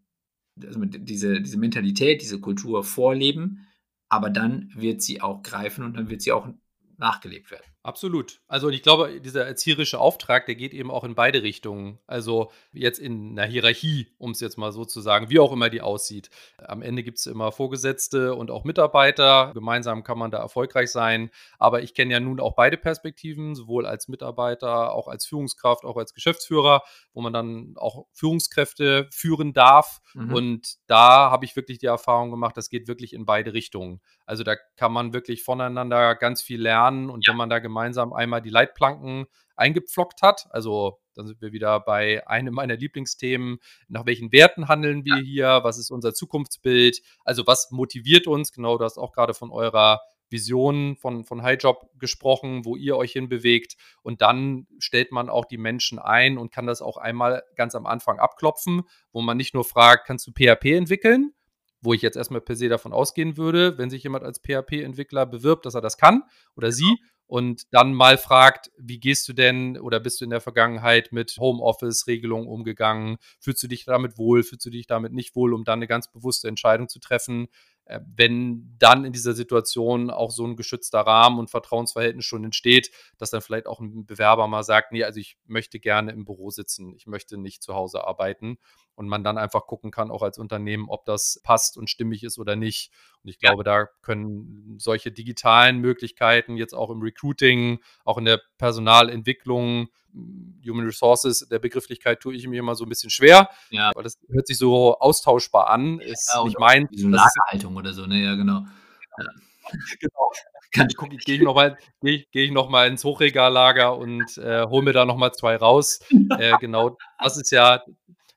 also diese, diese Mentalität, diese Kultur vorleben, aber dann wird sie auch greifen und dann wird sie auch nachgelebt werden. Absolut. Also ich glaube, dieser erzieherische Auftrag, der geht eben auch in beide Richtungen. Also jetzt in einer Hierarchie, um es jetzt mal so zu sagen, wie auch immer die aussieht. Am Ende gibt es immer Vorgesetzte und auch Mitarbeiter. Gemeinsam kann man da erfolgreich sein. Aber ich kenne ja nun auch beide Perspektiven, sowohl als Mitarbeiter, auch als Führungskraft, auch als Geschäftsführer, wo man dann auch Führungskräfte führen darf. Mhm. Und da habe ich wirklich die Erfahrung gemacht, das geht wirklich in beide Richtungen. Also da kann man wirklich voneinander ganz viel lernen. Und ja. wenn man da gemeinsam einmal die Leitplanken eingepflockt hat. Also dann sind wir wieder bei einem meiner Lieblingsthemen. Nach welchen Werten handeln wir ja. hier? Was ist unser Zukunftsbild? Also was motiviert uns? Genau, du hast auch gerade von eurer Vision von, von Highjob gesprochen, wo ihr euch hinbewegt. Und dann stellt man auch die Menschen ein und kann das auch einmal ganz am Anfang abklopfen, wo man nicht nur fragt, kannst du PHP entwickeln, wo ich jetzt erstmal per se davon ausgehen würde, wenn sich jemand als PHP-Entwickler bewirbt, dass er das kann oder sie und dann mal fragt, wie gehst du denn oder bist du in der Vergangenheit mit Homeoffice-Regelungen umgegangen? Fühlst du dich damit wohl? Fühlst du dich damit nicht wohl, um dann eine ganz bewusste Entscheidung zu treffen? Äh, wenn dann in dieser Situation auch so ein geschützter Rahmen und Vertrauensverhältnis schon entsteht, dass dann vielleicht auch ein Bewerber mal sagt, nee, also ich möchte gerne im Büro sitzen, ich möchte nicht zu Hause arbeiten und man dann einfach gucken kann, auch als Unternehmen, ob das passt und stimmig ist oder nicht. Und ich glaube, ja. da können solche digitalen Möglichkeiten jetzt auch im Recruiting, auch in der Personalentwicklung, Human Resources, der Begrifflichkeit tue ich mir immer so ein bisschen schwer, ja. weil das hört sich so austauschbar an, ist ja, nicht mein. Lagerhaltung oder so, ne, ja, genau. Ja. <laughs> genau. <laughs> Dann gehe ich nochmal geh, geh ich noch ins Hochregallager und äh, hole mir da nochmal zwei raus. <laughs> äh, genau, das ist ja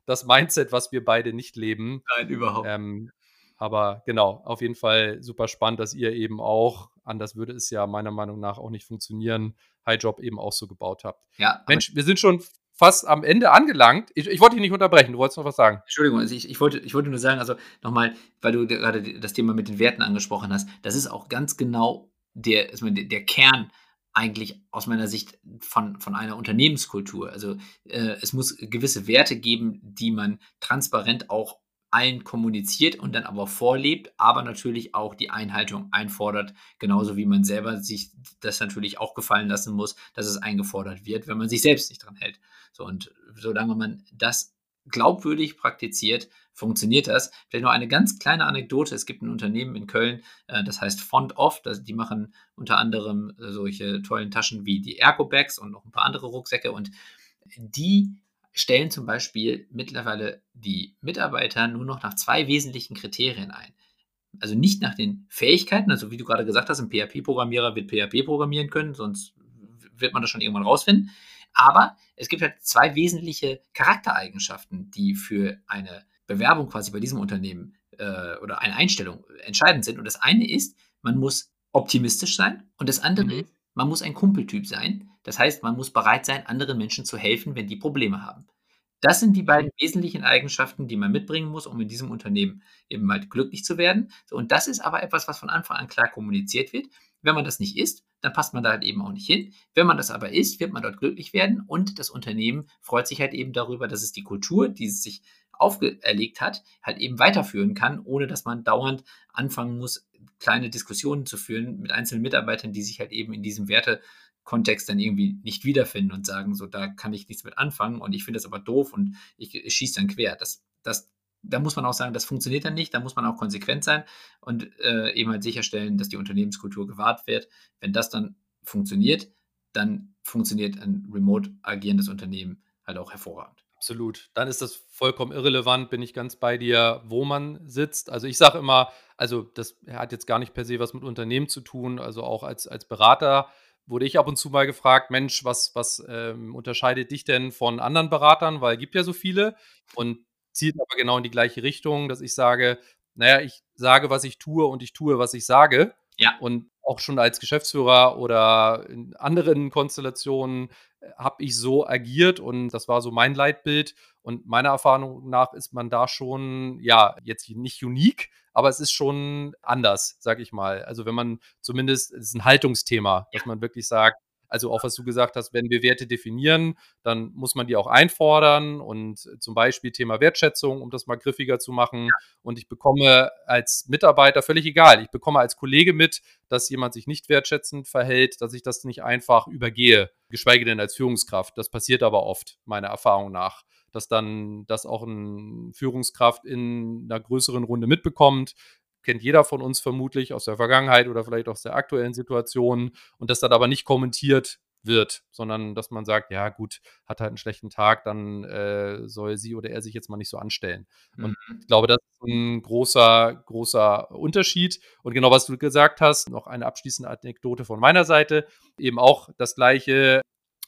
das Mindset, was wir beide nicht leben. Nein, überhaupt. Ähm, aber genau, auf jeden Fall super spannend, dass ihr eben auch, anders würde es ja meiner Meinung nach auch nicht funktionieren, Highjob eben auch so gebaut habt. Ja. Mensch, wir sind schon fast am Ende angelangt. Ich, ich, wollte dich nicht unterbrechen, du wolltest noch was sagen. Entschuldigung, also ich, ich, wollte, ich wollte nur sagen, also nochmal, weil du gerade das Thema mit den Werten angesprochen hast, das ist auch ganz genau der, der, der Kern eigentlich aus meiner Sicht von, von einer Unternehmenskultur. Also äh, es muss gewisse Werte geben, die man transparent auch allen kommuniziert und dann aber vorlebt, aber natürlich auch die Einhaltung einfordert, genauso wie man selber sich das natürlich auch gefallen lassen muss, dass es eingefordert wird, wenn man sich selbst nicht dran hält. So und solange man das glaubwürdig praktiziert, funktioniert das. Vielleicht noch eine ganz kleine Anekdote. Es gibt ein Unternehmen in Köln, äh, das heißt Font Off. die machen unter anderem äh, solche tollen Taschen wie die Ergo-Bags und noch ein paar andere Rucksäcke. Und die stellen zum Beispiel mittlerweile die Mitarbeiter nur noch nach zwei wesentlichen Kriterien ein. Also nicht nach den Fähigkeiten, also wie du gerade gesagt hast, ein PHP-Programmierer wird PHP programmieren können, sonst wird man das schon irgendwann rausfinden. Aber es gibt halt zwei wesentliche Charaktereigenschaften, die für eine Bewerbung quasi bei diesem Unternehmen äh, oder eine Einstellung entscheidend sind. Und das eine ist, man muss optimistisch sein und das andere mhm. ist, man muss ein Kumpeltyp sein. Das heißt, man muss bereit sein, anderen Menschen zu helfen, wenn die Probleme haben. Das sind die beiden wesentlichen Eigenschaften, die man mitbringen muss, um in diesem Unternehmen eben mal glücklich zu werden. und das ist aber etwas, was von Anfang an klar kommuniziert wird. Wenn man das nicht ist, dann passt man da halt eben auch nicht hin. Wenn man das aber ist, wird man dort glücklich werden und das Unternehmen freut sich halt eben darüber, dass es die Kultur, die es sich auferlegt hat, halt eben weiterführen kann, ohne dass man dauernd anfangen muss, kleine Diskussionen zu führen mit einzelnen Mitarbeitern, die sich halt eben in diesem Wertekontext dann irgendwie nicht wiederfinden und sagen, so, da kann ich nichts mit anfangen und ich finde das aber doof und ich, ich schieße dann quer. Das, das, da muss man auch sagen, das funktioniert dann nicht, da muss man auch konsequent sein und äh, eben halt sicherstellen, dass die Unternehmenskultur gewahrt wird. Wenn das dann funktioniert, dann funktioniert ein remote agierendes Unternehmen halt auch hervorragend. Absolut. Dann ist das vollkommen irrelevant, bin ich ganz bei dir, wo man sitzt. Also ich sage immer, also das hat jetzt gar nicht per se was mit Unternehmen zu tun. Also auch als, als Berater wurde ich ab und zu mal gefragt, Mensch, was, was ähm, unterscheidet dich denn von anderen Beratern? Weil es gibt ja so viele und zielt aber genau in die gleiche Richtung, dass ich sage, naja, ich sage, was ich tue und ich tue, was ich sage. Ja. Und auch schon als Geschäftsführer oder in anderen Konstellationen äh, habe ich so agiert und das war so mein Leitbild. Und meiner Erfahrung nach ist man da schon, ja, jetzt nicht unique, aber es ist schon anders, sag ich mal. Also wenn man zumindest, es ist ein Haltungsthema, dass man wirklich sagt, also auch was du gesagt hast, wenn wir Werte definieren, dann muss man die auch einfordern und zum Beispiel Thema Wertschätzung, um das mal griffiger zu machen. Und ich bekomme als Mitarbeiter völlig egal, ich bekomme als Kollege mit, dass jemand sich nicht wertschätzend verhält, dass ich das nicht einfach übergehe, geschweige denn als Führungskraft. Das passiert aber oft, meiner Erfahrung nach dass dann das auch eine Führungskraft in einer größeren Runde mitbekommt, kennt jeder von uns vermutlich aus der Vergangenheit oder vielleicht aus der aktuellen Situation und das dann aber nicht kommentiert wird, sondern dass man sagt, ja gut, hat halt einen schlechten Tag, dann äh, soll sie oder er sich jetzt mal nicht so anstellen. Mhm. Und ich glaube, das ist ein großer, großer Unterschied. Und genau was du gesagt hast, noch eine abschließende Anekdote von meiner Seite, eben auch das gleiche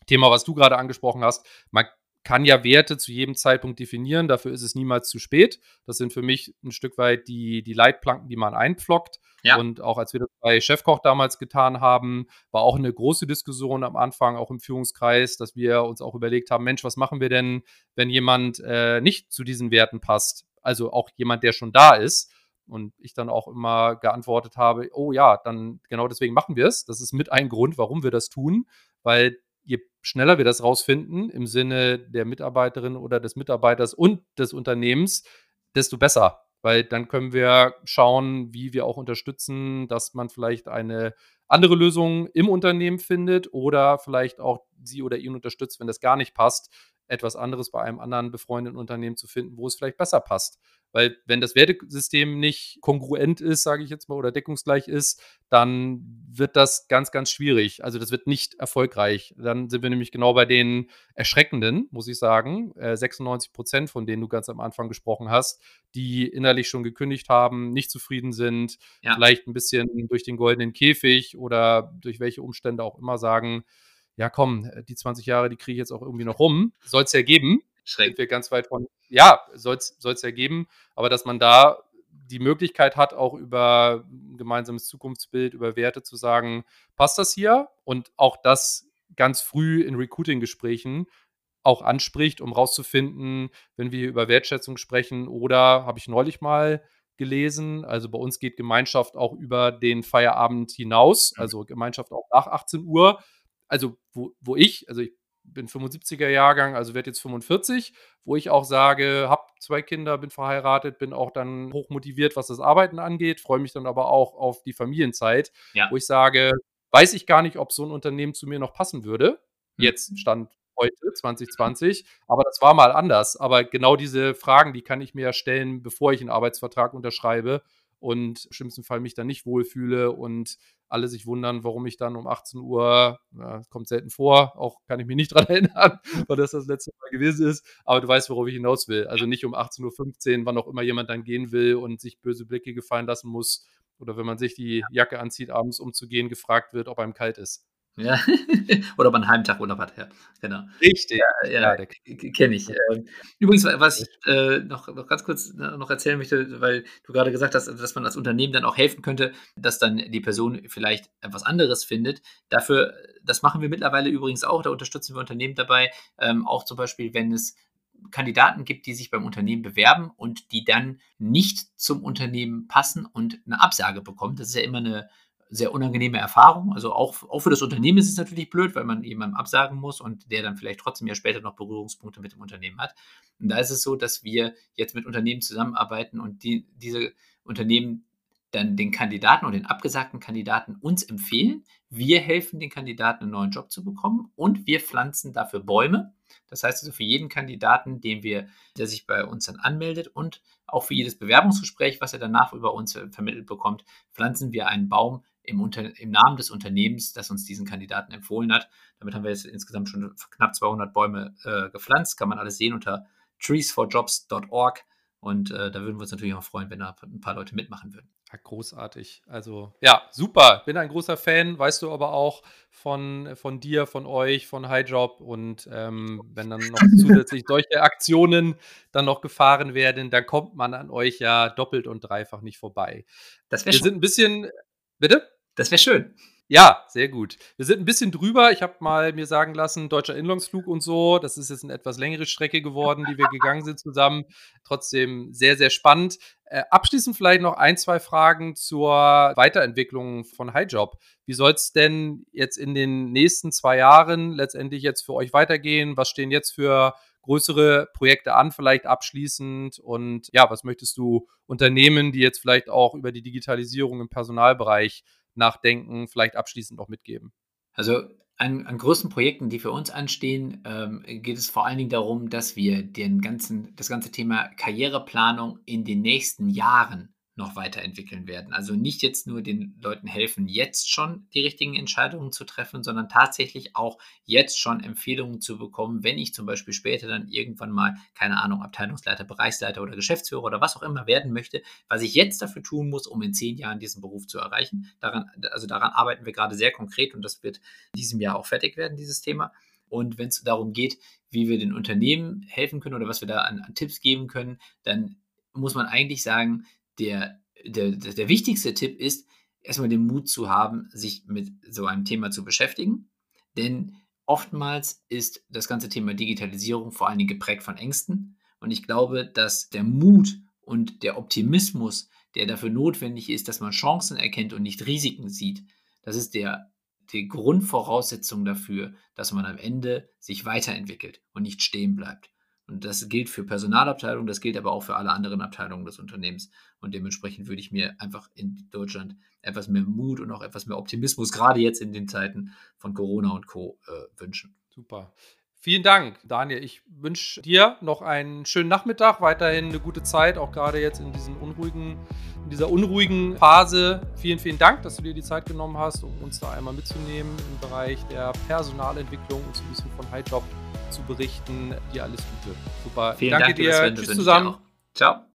Thema, was du gerade angesprochen hast. Man kann ja Werte zu jedem Zeitpunkt definieren. Dafür ist es niemals zu spät. Das sind für mich ein Stück weit die, die Leitplanken, die man einpflockt. Ja. Und auch als wir das bei Chefkoch damals getan haben, war auch eine große Diskussion am Anfang, auch im Führungskreis, dass wir uns auch überlegt haben, Mensch, was machen wir denn, wenn jemand äh, nicht zu diesen Werten passt? Also auch jemand, der schon da ist. Und ich dann auch immer geantwortet habe, oh ja, dann genau deswegen machen wir es. Das ist mit ein Grund, warum wir das tun, weil je schneller wir das rausfinden im Sinne der Mitarbeiterin oder des Mitarbeiters und des Unternehmens, desto besser. Weil dann können wir schauen, wie wir auch unterstützen, dass man vielleicht eine andere Lösung im Unternehmen findet oder vielleicht auch sie oder ihn unterstützt, wenn das gar nicht passt, etwas anderes bei einem anderen befreundeten Unternehmen zu finden, wo es vielleicht besser passt. Weil wenn das Wertesystem nicht kongruent ist, sage ich jetzt mal, oder deckungsgleich ist, dann wird das ganz, ganz schwierig. Also das wird nicht erfolgreich. Dann sind wir nämlich genau bei den erschreckenden, muss ich sagen, 96 äh, Prozent, von denen du ganz am Anfang gesprochen hast, die innerlich schon gekündigt haben, nicht zufrieden sind, ja. vielleicht ein bisschen durch den goldenen Käfig oder durch welche Umstände auch immer sagen, ja komm, die 20 Jahre, die kriege ich jetzt auch irgendwie noch rum. Soll es ja geben. Schräg. wir ganz weit von ja, soll es ja geben, aber dass man da die Möglichkeit hat, auch über ein gemeinsames Zukunftsbild, über Werte zu sagen, passt das hier? Und auch das ganz früh in Recruiting-Gesprächen auch anspricht, um rauszufinden, wenn wir über Wertschätzung sprechen oder habe ich neulich mal gelesen, also bei uns geht Gemeinschaft auch über den Feierabend hinaus, also Gemeinschaft auch nach 18 Uhr. Also wo, wo ich, also ich bin 75er Jahrgang, also werde jetzt 45, wo ich auch sage, habe zwei Kinder, bin verheiratet, bin auch dann hochmotiviert, was das Arbeiten angeht, freue mich dann aber auch auf die Familienzeit, ja. wo ich sage, weiß ich gar nicht, ob so ein Unternehmen zu mir noch passen würde. Mhm. Jetzt stand heute, 2020, aber das war mal anders. Aber genau diese Fragen, die kann ich mir ja stellen, bevor ich einen Arbeitsvertrag unterschreibe und im schlimmsten Fall mich dann nicht wohlfühle und alle sich wundern, warum ich dann um 18 Uhr, ja, kommt selten vor, auch kann ich mich nicht <laughs> dran erinnern, weil das das letzte Mal gewesen ist, aber du weißt, worauf ich hinaus will. Also nicht um 18.15 Uhr, wann auch immer jemand dann gehen will und sich böse Blicke gefallen lassen muss oder wenn man sich die Jacke anzieht, abends umzugehen, gefragt wird, ob einem kalt ist. Ja, <laughs> oder man einen halben Tag Urlaub hat, ja, genau. Richtig. Ja, ja, ja kenne ich. Ähm, übrigens, was ich äh, noch, noch ganz kurz noch erzählen möchte, weil du gerade gesagt hast, dass man als Unternehmen dann auch helfen könnte, dass dann die Person vielleicht etwas anderes findet. Dafür, das machen wir mittlerweile übrigens auch, da unterstützen wir Unternehmen dabei, ähm, auch zum Beispiel, wenn es Kandidaten gibt, die sich beim Unternehmen bewerben und die dann nicht zum Unternehmen passen und eine Absage bekommen. Das ist ja immer eine sehr unangenehme Erfahrung. Also auch, auch für das Unternehmen ist es natürlich blöd, weil man jemandem absagen muss und der dann vielleicht trotzdem ja später noch Berührungspunkte mit dem Unternehmen hat. Und da ist es so, dass wir jetzt mit Unternehmen zusammenarbeiten und die, diese Unternehmen dann den Kandidaten oder den abgesagten Kandidaten uns empfehlen. Wir helfen den Kandidaten einen neuen Job zu bekommen und wir pflanzen dafür Bäume. Das heißt also für jeden Kandidaten, den wir, der sich bei uns dann anmeldet und auch für jedes Bewerbungsgespräch, was er danach über uns vermittelt bekommt, pflanzen wir einen Baum, im, Unter im Namen des Unternehmens, das uns diesen Kandidaten empfohlen hat. Damit haben wir jetzt insgesamt schon knapp 200 Bäume äh, gepflanzt. Kann man alles sehen unter treesforjobs.org. Und äh, da würden wir uns natürlich auch freuen, wenn da ein paar Leute mitmachen würden. Ja, großartig. Also, ja, super. Bin ein großer Fan, weißt du aber auch von, von dir, von euch, von HighJob. Und ähm, wenn dann noch <laughs> zusätzlich solche Aktionen dann noch gefahren werden, dann kommt man an euch ja doppelt und dreifach nicht vorbei. Das wir sind ein bisschen. Bitte? Das wäre schön. Ja, sehr gut. Wir sind ein bisschen drüber. Ich habe mal mir sagen lassen, deutscher Inlandsflug und so. Das ist jetzt eine etwas längere Strecke geworden, die wir gegangen sind zusammen. Trotzdem sehr, sehr spannend. Äh, abschließend vielleicht noch ein, zwei Fragen zur Weiterentwicklung von HighJob. Wie soll es denn jetzt in den nächsten zwei Jahren letztendlich jetzt für euch weitergehen? Was stehen jetzt für größere Projekte an, vielleicht abschließend? Und ja, was möchtest du Unternehmen, die jetzt vielleicht auch über die Digitalisierung im Personalbereich nachdenken, vielleicht abschließend noch mitgeben? Also an, an größten Projekten, die für uns anstehen, ähm, geht es vor allen Dingen darum, dass wir den ganzen, das ganze Thema Karriereplanung in den nächsten Jahren noch weiterentwickeln werden. Also nicht jetzt nur den Leuten helfen, jetzt schon die richtigen Entscheidungen zu treffen, sondern tatsächlich auch jetzt schon Empfehlungen zu bekommen, wenn ich zum Beispiel später dann irgendwann mal, keine Ahnung, Abteilungsleiter, Bereichsleiter oder Geschäftsführer oder was auch immer werden möchte, was ich jetzt dafür tun muss, um in zehn Jahren diesen Beruf zu erreichen. Daran, also daran arbeiten wir gerade sehr konkret und das wird in diesem Jahr auch fertig werden, dieses Thema. Und wenn es darum geht, wie wir den Unternehmen helfen können oder was wir da an, an Tipps geben können, dann muss man eigentlich sagen, der, der, der wichtigste Tipp ist, erstmal den Mut zu haben, sich mit so einem Thema zu beschäftigen. Denn oftmals ist das ganze Thema Digitalisierung vor allen Dingen geprägt von Ängsten. Und ich glaube, dass der Mut und der Optimismus, der dafür notwendig ist, dass man Chancen erkennt und nicht Risiken sieht. Das ist der, die Grundvoraussetzung dafür, dass man am Ende sich weiterentwickelt und nicht stehen bleibt. Und das gilt für Personalabteilungen, das gilt aber auch für alle anderen Abteilungen des Unternehmens. Und dementsprechend würde ich mir einfach in Deutschland etwas mehr Mut und auch etwas mehr Optimismus, gerade jetzt in den Zeiten von Corona und Co. Äh, wünschen. Super. Vielen Dank, Daniel. Ich wünsche dir noch einen schönen Nachmittag, weiterhin eine gute Zeit, auch gerade jetzt in, diesen unruhigen, in dieser unruhigen Phase. Vielen, vielen Dank, dass du dir die Zeit genommen hast, um uns da einmal mitzunehmen im Bereich der Personalentwicklung und so ein bisschen von HighJob zu berichten. Dir alles Gute. Super. Vielen Danke Dank dir. Tschüss zusammen. Ciao.